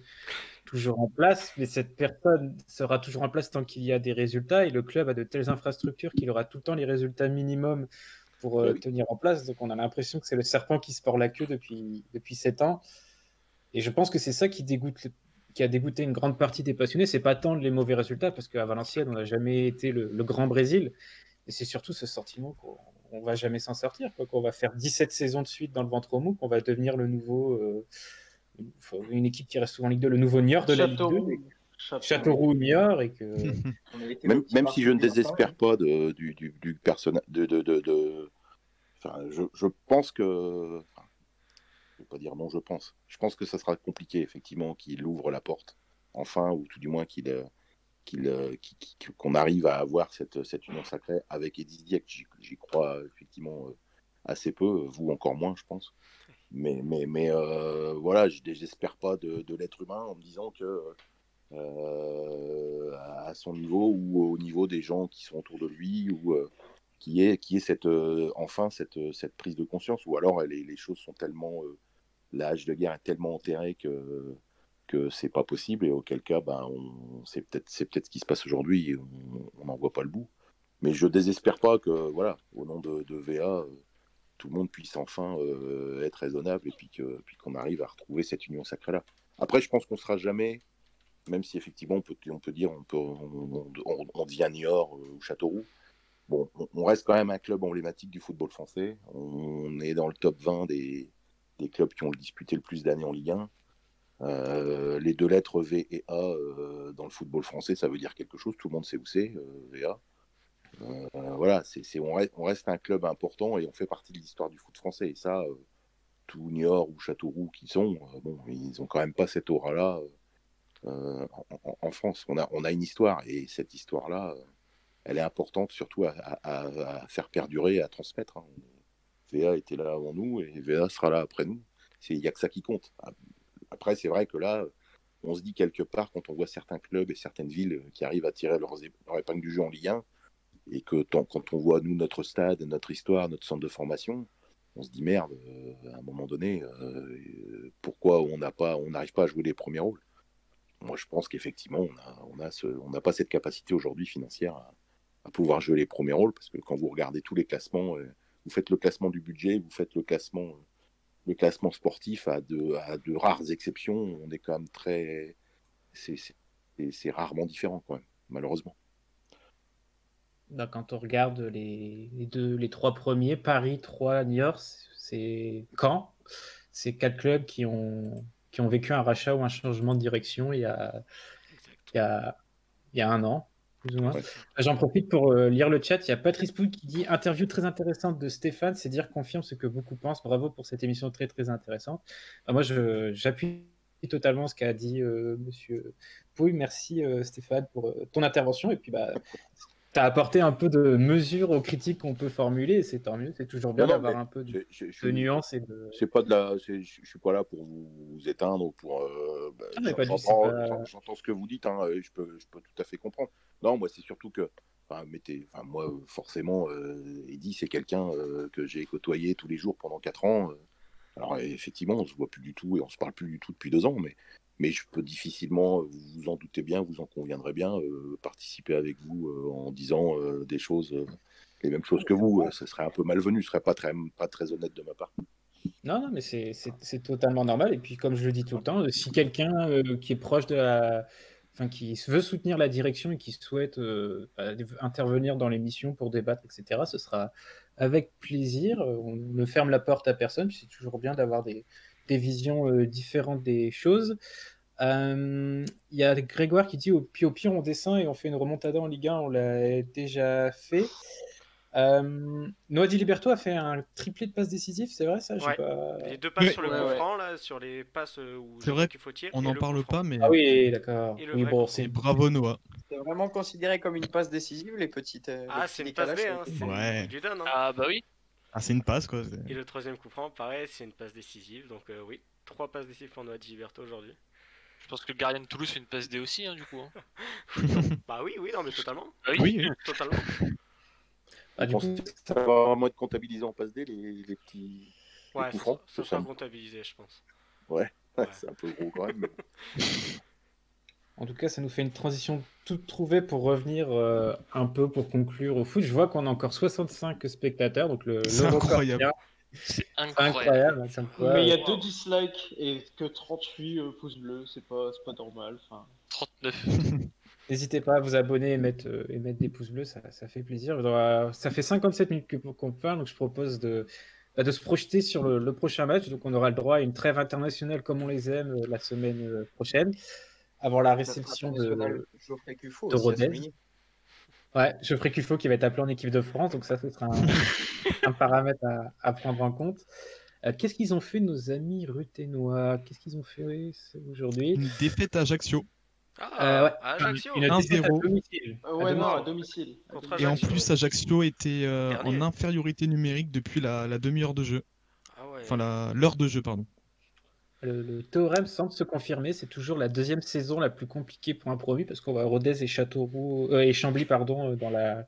toujours en place, mais cette personne sera toujours en place tant qu'il y a des résultats, et le club a de telles infrastructures qu'il aura tout le temps les résultats minimums pour euh, Bah oui. tenir en place. Donc on a l'impression que c'est le serpent qui se mord la queue depuis, depuis 7 ans. Et je pense que c'est ça qui dégoûte, le- qui a dégoûté une grande partie des passionnés. C'est pas tant les mauvais résultats, parce qu'à Valenciennes, on n'a jamais été le, le grand Brésil, et c'est surtout ce sentiment qu'on on va jamais s'en sortir, quoi, qu'on va faire 17 saisons de suite dans le ventre mou, qu'on va devenir le nouveau, euh, enfin, une équipe qui reste souvent en Ligue 2, le nouveau Niort de la Ligue 2, Châteauroux. Niort, et que Même, si je ne désespère pas de, du, du, du personnage, de, de, de, de- Enfin, je, je pense que. Enfin, je vais pas dire non, je pense. Je pense que ça sera compliqué, effectivement, qu'il ouvre la porte, enfin, ou tout du moins qu'il. Euh, euh, qu'on arrive à avoir cette, union sacrée avec Edith Dieck. J'y, crois effectivement euh, assez peu, vous encore moins, je pense. Mais, mais, mais euh, voilà, je j'espère pas de, l'être humain en me disant que euh, à son niveau ou au niveau des gens qui sont autour de lui ou euh, qui est cette euh, enfin cette, prise de conscience ou alors les, les choses sont tellement euh, l'âge de guerre est tellement enterré que que c'est pas possible et auquel cas ben c'est peut-être c'est peut-être ce qui se passe aujourd'hui et on n'en voit pas le bout mais je désespère pas que voilà au nom de, de VA euh, tout le monde puisse enfin euh, être raisonnable et puis que puis qu'on arrive à retrouver cette union sacrée là après je pense qu'on sera jamais même si effectivement on peut, on peut dire on, peut, on, on, on devient Niort euh, ou Châteauroux, bon, on, on reste quand même un club emblématique du football français. On est dans le top 20 des, des clubs qui ont disputé le plus d'années en Ligue 1. Euh, les deux lettres V et A euh, dans le football français, ça veut dire quelque chose. Tout le monde sait où c'est, euh, VA. Voilà, c'est, on, reste, un club important et on fait partie de l'histoire du foot français. Et ça, tout Niort ou Châteauroux qui sont, bon, ils ont quand même pas cette aura-là en, France. On a, une histoire et cette histoire-là, elle est importante surtout à faire perdurer, à transmettre. Hein. VA était là avant nous et VA sera là après nous. Il n'y a que ça qui compte. Après, c'est vrai que là, on se dit quelque part, quand on voit certains clubs et certaines villes qui arrivent à tirer leur épingle du jeu en Ligue 1, et que quand on voit, nous, notre stade, notre histoire, notre centre de formation, on se dit merde, euh, à un moment donné, euh, pourquoi on n'arrive pas à jouer les premiers rôles? Moi, je pense qu'effectivement, on n'a pas cette capacité aujourd'hui financière à, pouvoir jouer les premiers rôles, parce que quand vous regardez tous les classements, euh, vous faites le classement du budget, vous faites le classement, le classement sportif à de, rares exceptions, on est quand même très, c'est rarement différent malheureusement. Quand on regarde les, trois premiers, Paris, 3, New York, c'est Caen. C'est quatre clubs qui ont, vécu un rachat ou un changement de direction il y a un an, Ouais. J'en profite pour euh, lire le chat. Il y a Patrice Pouille qui dit Interview très intéressante de Stéphane, c'est dire confirme ce que beaucoup pensent. Bravo pour cette émission très très intéressante. Bah, moi, j'appuie totalement ce qu'a dit euh, Monsieur Pouille. Merci euh, Stéphane pour euh, ton intervention. Et puis, bah, tu as apporté un peu de mesure aux critiques qu'on peut formuler, c'est tant mieux, c'est toujours bien d'avoir un peu de, je, je, de nuance et de. C'est pas de la, je suis pas là pour vous éteindre ou pour. Euh, bah, ah, J'entends pas... ce que vous dites, hein, je peux, je peux tout à fait comprendre. Non, moi c'est surtout que, enfin, mettez, enfin moi forcément, euh, Eddy c'est quelqu'un euh, que j'ai côtoyé tous les jours pendant 4 ans. alors effectivement, on se voit plus du tout et on se parle plus du tout depuis deux ans, mais mais je peux difficilement, vous vous en doutez bien, vous en conviendrez bien, euh, participer avec vous euh, en disant euh, des choses, les mêmes choses que vous. ce serait un peu malvenu, ce serait pas très, pas très honnête de ma part. Non, non, mais c'est totalement normal. Et puis, comme je le dis tout le temps, si quelqu'un qui est proche de la. Enfin, qui veut soutenir la direction et qui souhaite intervenir dans l'émission pour débattre, etc., ce sera avec plaisir. On ne ferme la porte à personne, c'est toujours bien d'avoir des, des visions euh, différentes des choses. Il euh, y a Grégoire qui dit au, puis au pire on descend et on fait une remontada en Ligue 1, on l'a déjà fait. Euh, Noah Di Liberto a fait un triplé de passes décisives, c'est vrai ça? Ouais. pas... Les deux passes mais... sur le coup ouais, franc, là, sur les passes où c'est vrai qu'il faut tirer. On n'en parle pas, mais. Ah oui, d'accord. Oui, bon, c'est bravo Noah. C'est vraiment considéré comme une passe décisive, les petites. Euh, ah, c'est une passe D, hein. Ouais. Hein. Ah, bah oui. Ah, c'est une passe quoi. Et le troisième coup franc, pareil, c'est une passe décisive. Donc, euh, oui, trois passes décisives pour Noah Gilberto aujourd'hui. Je pense que le gardien de Toulouse fait une passe D aussi, hein, du coup. Hein. bah oui, oui, non, mais totalement. Bah, oui, oui, totalement. Ah, du coup, ça va vraiment être comptabilisé en passe D, les, les petits. Ouais, les coups francs, ça, ça sera comptabilisé, je pense. Ouais, ouais. c'est un peu gros quand même. Mais... En tout cas, ça nous fait une transition toute trouvée pour revenir euh, un peu pour conclure au foot. Je vois qu'on a encore 65 spectateurs, donc le. C'est incroyable. C'est incroyable. incroyable. Mais il y a deux dislikes et que 38 euh, pouces bleus, c'est pas, pas normal. Enfin... 39. N'hésitez pas à vous abonner et mettre, euh, et mettre des pouces bleus, ça, ça fait plaisir. Dois... Ça fait 57 minutes qu'on parle, donc je propose de, bah, de se projeter sur le, le, prochain match. Donc on aura le droit à une trêve internationale comme on les aime la semaine prochaine avant la réception de, Geoffrey Cuffaut de Rodez. Ouais, Geoffrey Cuffaut qui va être appelé en équipe de France, donc ça, ce sera un, un paramètre à, à, prendre en compte. Euh, Qu'est-ce qu'ils ont fait, nos amis ruténois? Qu'est-ce qu'ils ont fait aujourd'hui? Une défaite à Ajaccio. Ah, euh, ouais. Ajaccio Une, une défaite à domicile. Euh, ouais, à non, à domicile. Et en plus, Ajaccio était euh, en infériorité numérique depuis la, la demi-heure de jeu. Ah ouais. Enfin, l'heure de jeu, pardon. Le, théorème semble se confirmer. C'est toujours la deuxième saison la plus compliquée pour un promu parce qu'on va Rodez euh, et Chambly pardon euh, dans la,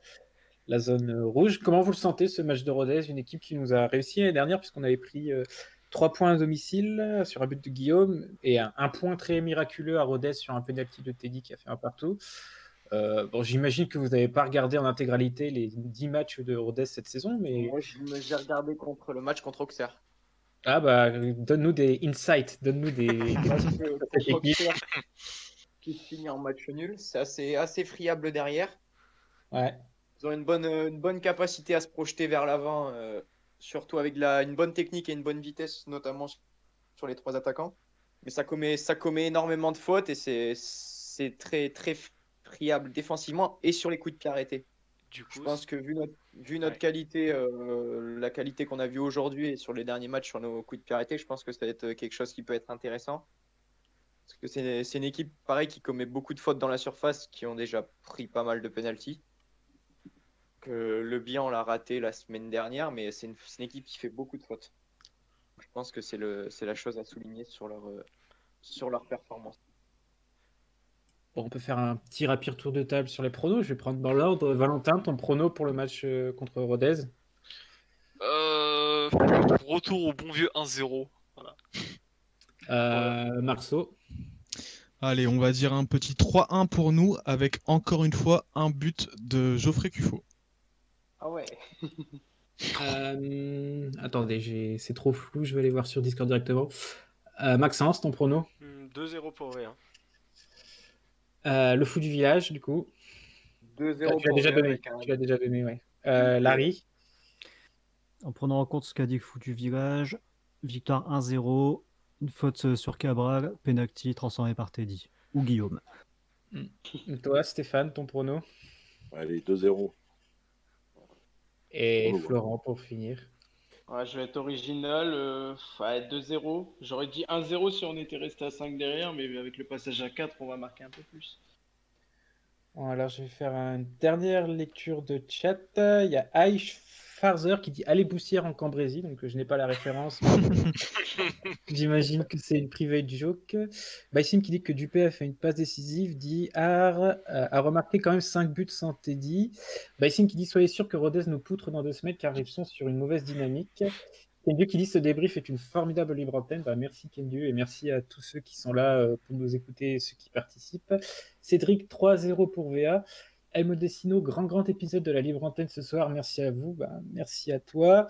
zone euh, rouge. Comment vous le sentez ce match de Rodez, une équipe qui nous a réussi l'année dernière puisqu'on avait pris euh, 3 points à domicile sur un but de Guillaume et un, point très miraculeux à Rodez sur un penalty de Teddy qui a fait un partout. Bon, j'imagine que vous n'avez pas regardé en intégralité les 10 matchs de Rodez cette saison, mais moi j'ai regardé contre le match contre Auxerre. Ah bah, donne-nous des insights, donne-nous des... qui finit en match nul, c'est assez, assez friable derrière. Ouais. Ils ont une bonne, une bonne capacité à se projeter vers l'avant, euh, surtout avec la, une bonne technique et une bonne vitesse, notamment sur les trois attaquants. Mais ça commet, ça commet énormément de fautes et c'est très, très friable défensivement et sur les coups de pied arrêtés. Du Je pense que vu notre, vu notre Ouais. qualité, euh, la qualité qu'on a vue aujourd'hui et sur les derniers matchs sur nos coups de pied arrêtés, je pense que ça va être quelque chose qui peut être intéressant. Parce que c'est c'est une équipe, pareil, qui commet beaucoup de fautes dans la surface, qui ont déjà pris pas mal de pénalties. Que le bilan l'a raté la semaine dernière, mais c'est une, c'est une équipe qui fait beaucoup de fautes. Je pense que c'est le, c'est la chose à souligner sur leur, euh, sur leur performance. Bon, on peut faire un petit rapide tour de table sur les pronos. Je vais prendre dans l'ordre. Valentin, ton prono pour le match euh, contre Rodez? Euh, retour au bon vieux 1-0. euh, Marceau? Allez, on va dire un petit 3-1 pour nous, avec encore une fois un but de Geoffrey Cuffaut. Ah ouais. Euh, Attendez, j'ai- c'est trop flou. Je vais aller voir sur Discord directement. Euh, Maxence, ton prono? Hmm, 2-0 pour V1. Euh, Le fou du village, du coup. 2-0 Ah, tu l'as déjà donné. un- Tu l'as déjà donné, ouais. Euh, Larry En prenant en compte ce qu'a dit Fou du Village, victoire 1-0, une faute euh, sur Cabral, penalty transformé par Teddy. Ou Guillaume. Toi, Stéphane, ton prono? Allez, 2-0. Et Oh. Florent pour finir. Ouais, je vais être original. euh, ouais, 2-0. J'aurais dit 1-0 si on était resté à 5 derrière, mais avec le passage à 4, on va marquer un peu plus. Bon, alors je vais faire une dernière lecture de chat. Il y a Aïch Farzer qui dit Allez Boussière en Cambrésie, donc euh, je n'ai pas la référence. J'imagine que c'est une private joke. Baïsim qui dit que Dupé a fait une passe décisive, dit Ar euh, a remarqué quand même 5 buts sans Teddy. Baïsim qui dit Soyez sûr que Rodez nous poutre dans deux semaines car ils sont sur une mauvaise dynamique. Kendieu qui dit ce débrief est une formidable libre antenne. Bah, merci Kendieu et merci à tous ceux qui sont là euh, pour nous écouter et ceux qui participent. Cédric 3-0 pour VA. El Modestino, grand grand épisode de la libre antenne ce soir. Merci à vous. Bah, merci à toi.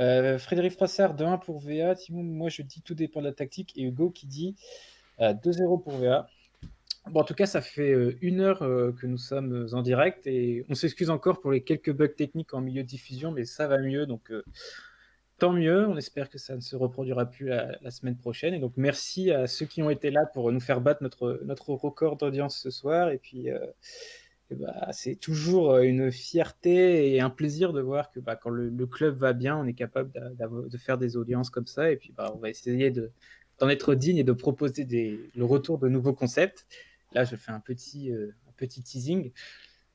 Euh, Frédéric Frassard 2-1 pour VA. Moi je dis tout dépend de la tactique. Et Hugo qui dit euh, 2-0 pour VA. Bon, en tout cas, ça fait euh, une heure euh, que nous sommes en direct et on s'excuse encore pour les quelques bugs techniques en milieu de diffusion, mais ça va mieux. Donc, euh, tant mieux. On espère que ça ne se reproduira plus la, la semaine prochaine. Et donc, merci à ceux qui ont été là pour nous faire battre notre, notre record d'audience ce soir. Et puis, euh, bah, c'est toujours euh, une fierté et un plaisir de voir que bah, quand le, club va bien, on est capable de faire des audiences comme ça. Et puis, bah, on va essayer de, d'en être digne et de proposer le retour de nouveaux concepts. Là, je fais un petit, euh, un petit teasing.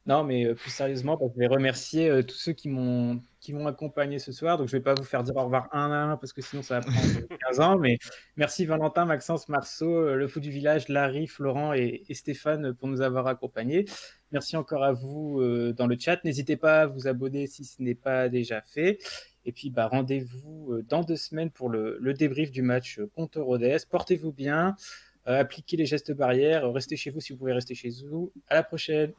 Non, mais euh, plus sérieusement, bah, je vais remercier euh, tous ceux qui m'ont qui accompagné ce soir. Donc, je ne vais pas vous faire dire au revoir un à un parce que sinon, ça va prendre 15 ans. Mais merci Valentin, Maxence, Marceau, euh, le fou du village, Larry, Florent et, Stéphane pour nous avoir accompagnés. Merci encore à vous euh, dans le chat. N'hésitez pas à vous abonner si ce n'est pas déjà fait. Et puis, bah, rendez-vous euh, dans deux semaines pour le, le débrief du match euh, contre Rodez. Portez-vous bien, euh, appliquez les gestes barrières, restez chez vous si vous pouvez rester chez vous. À la prochaine.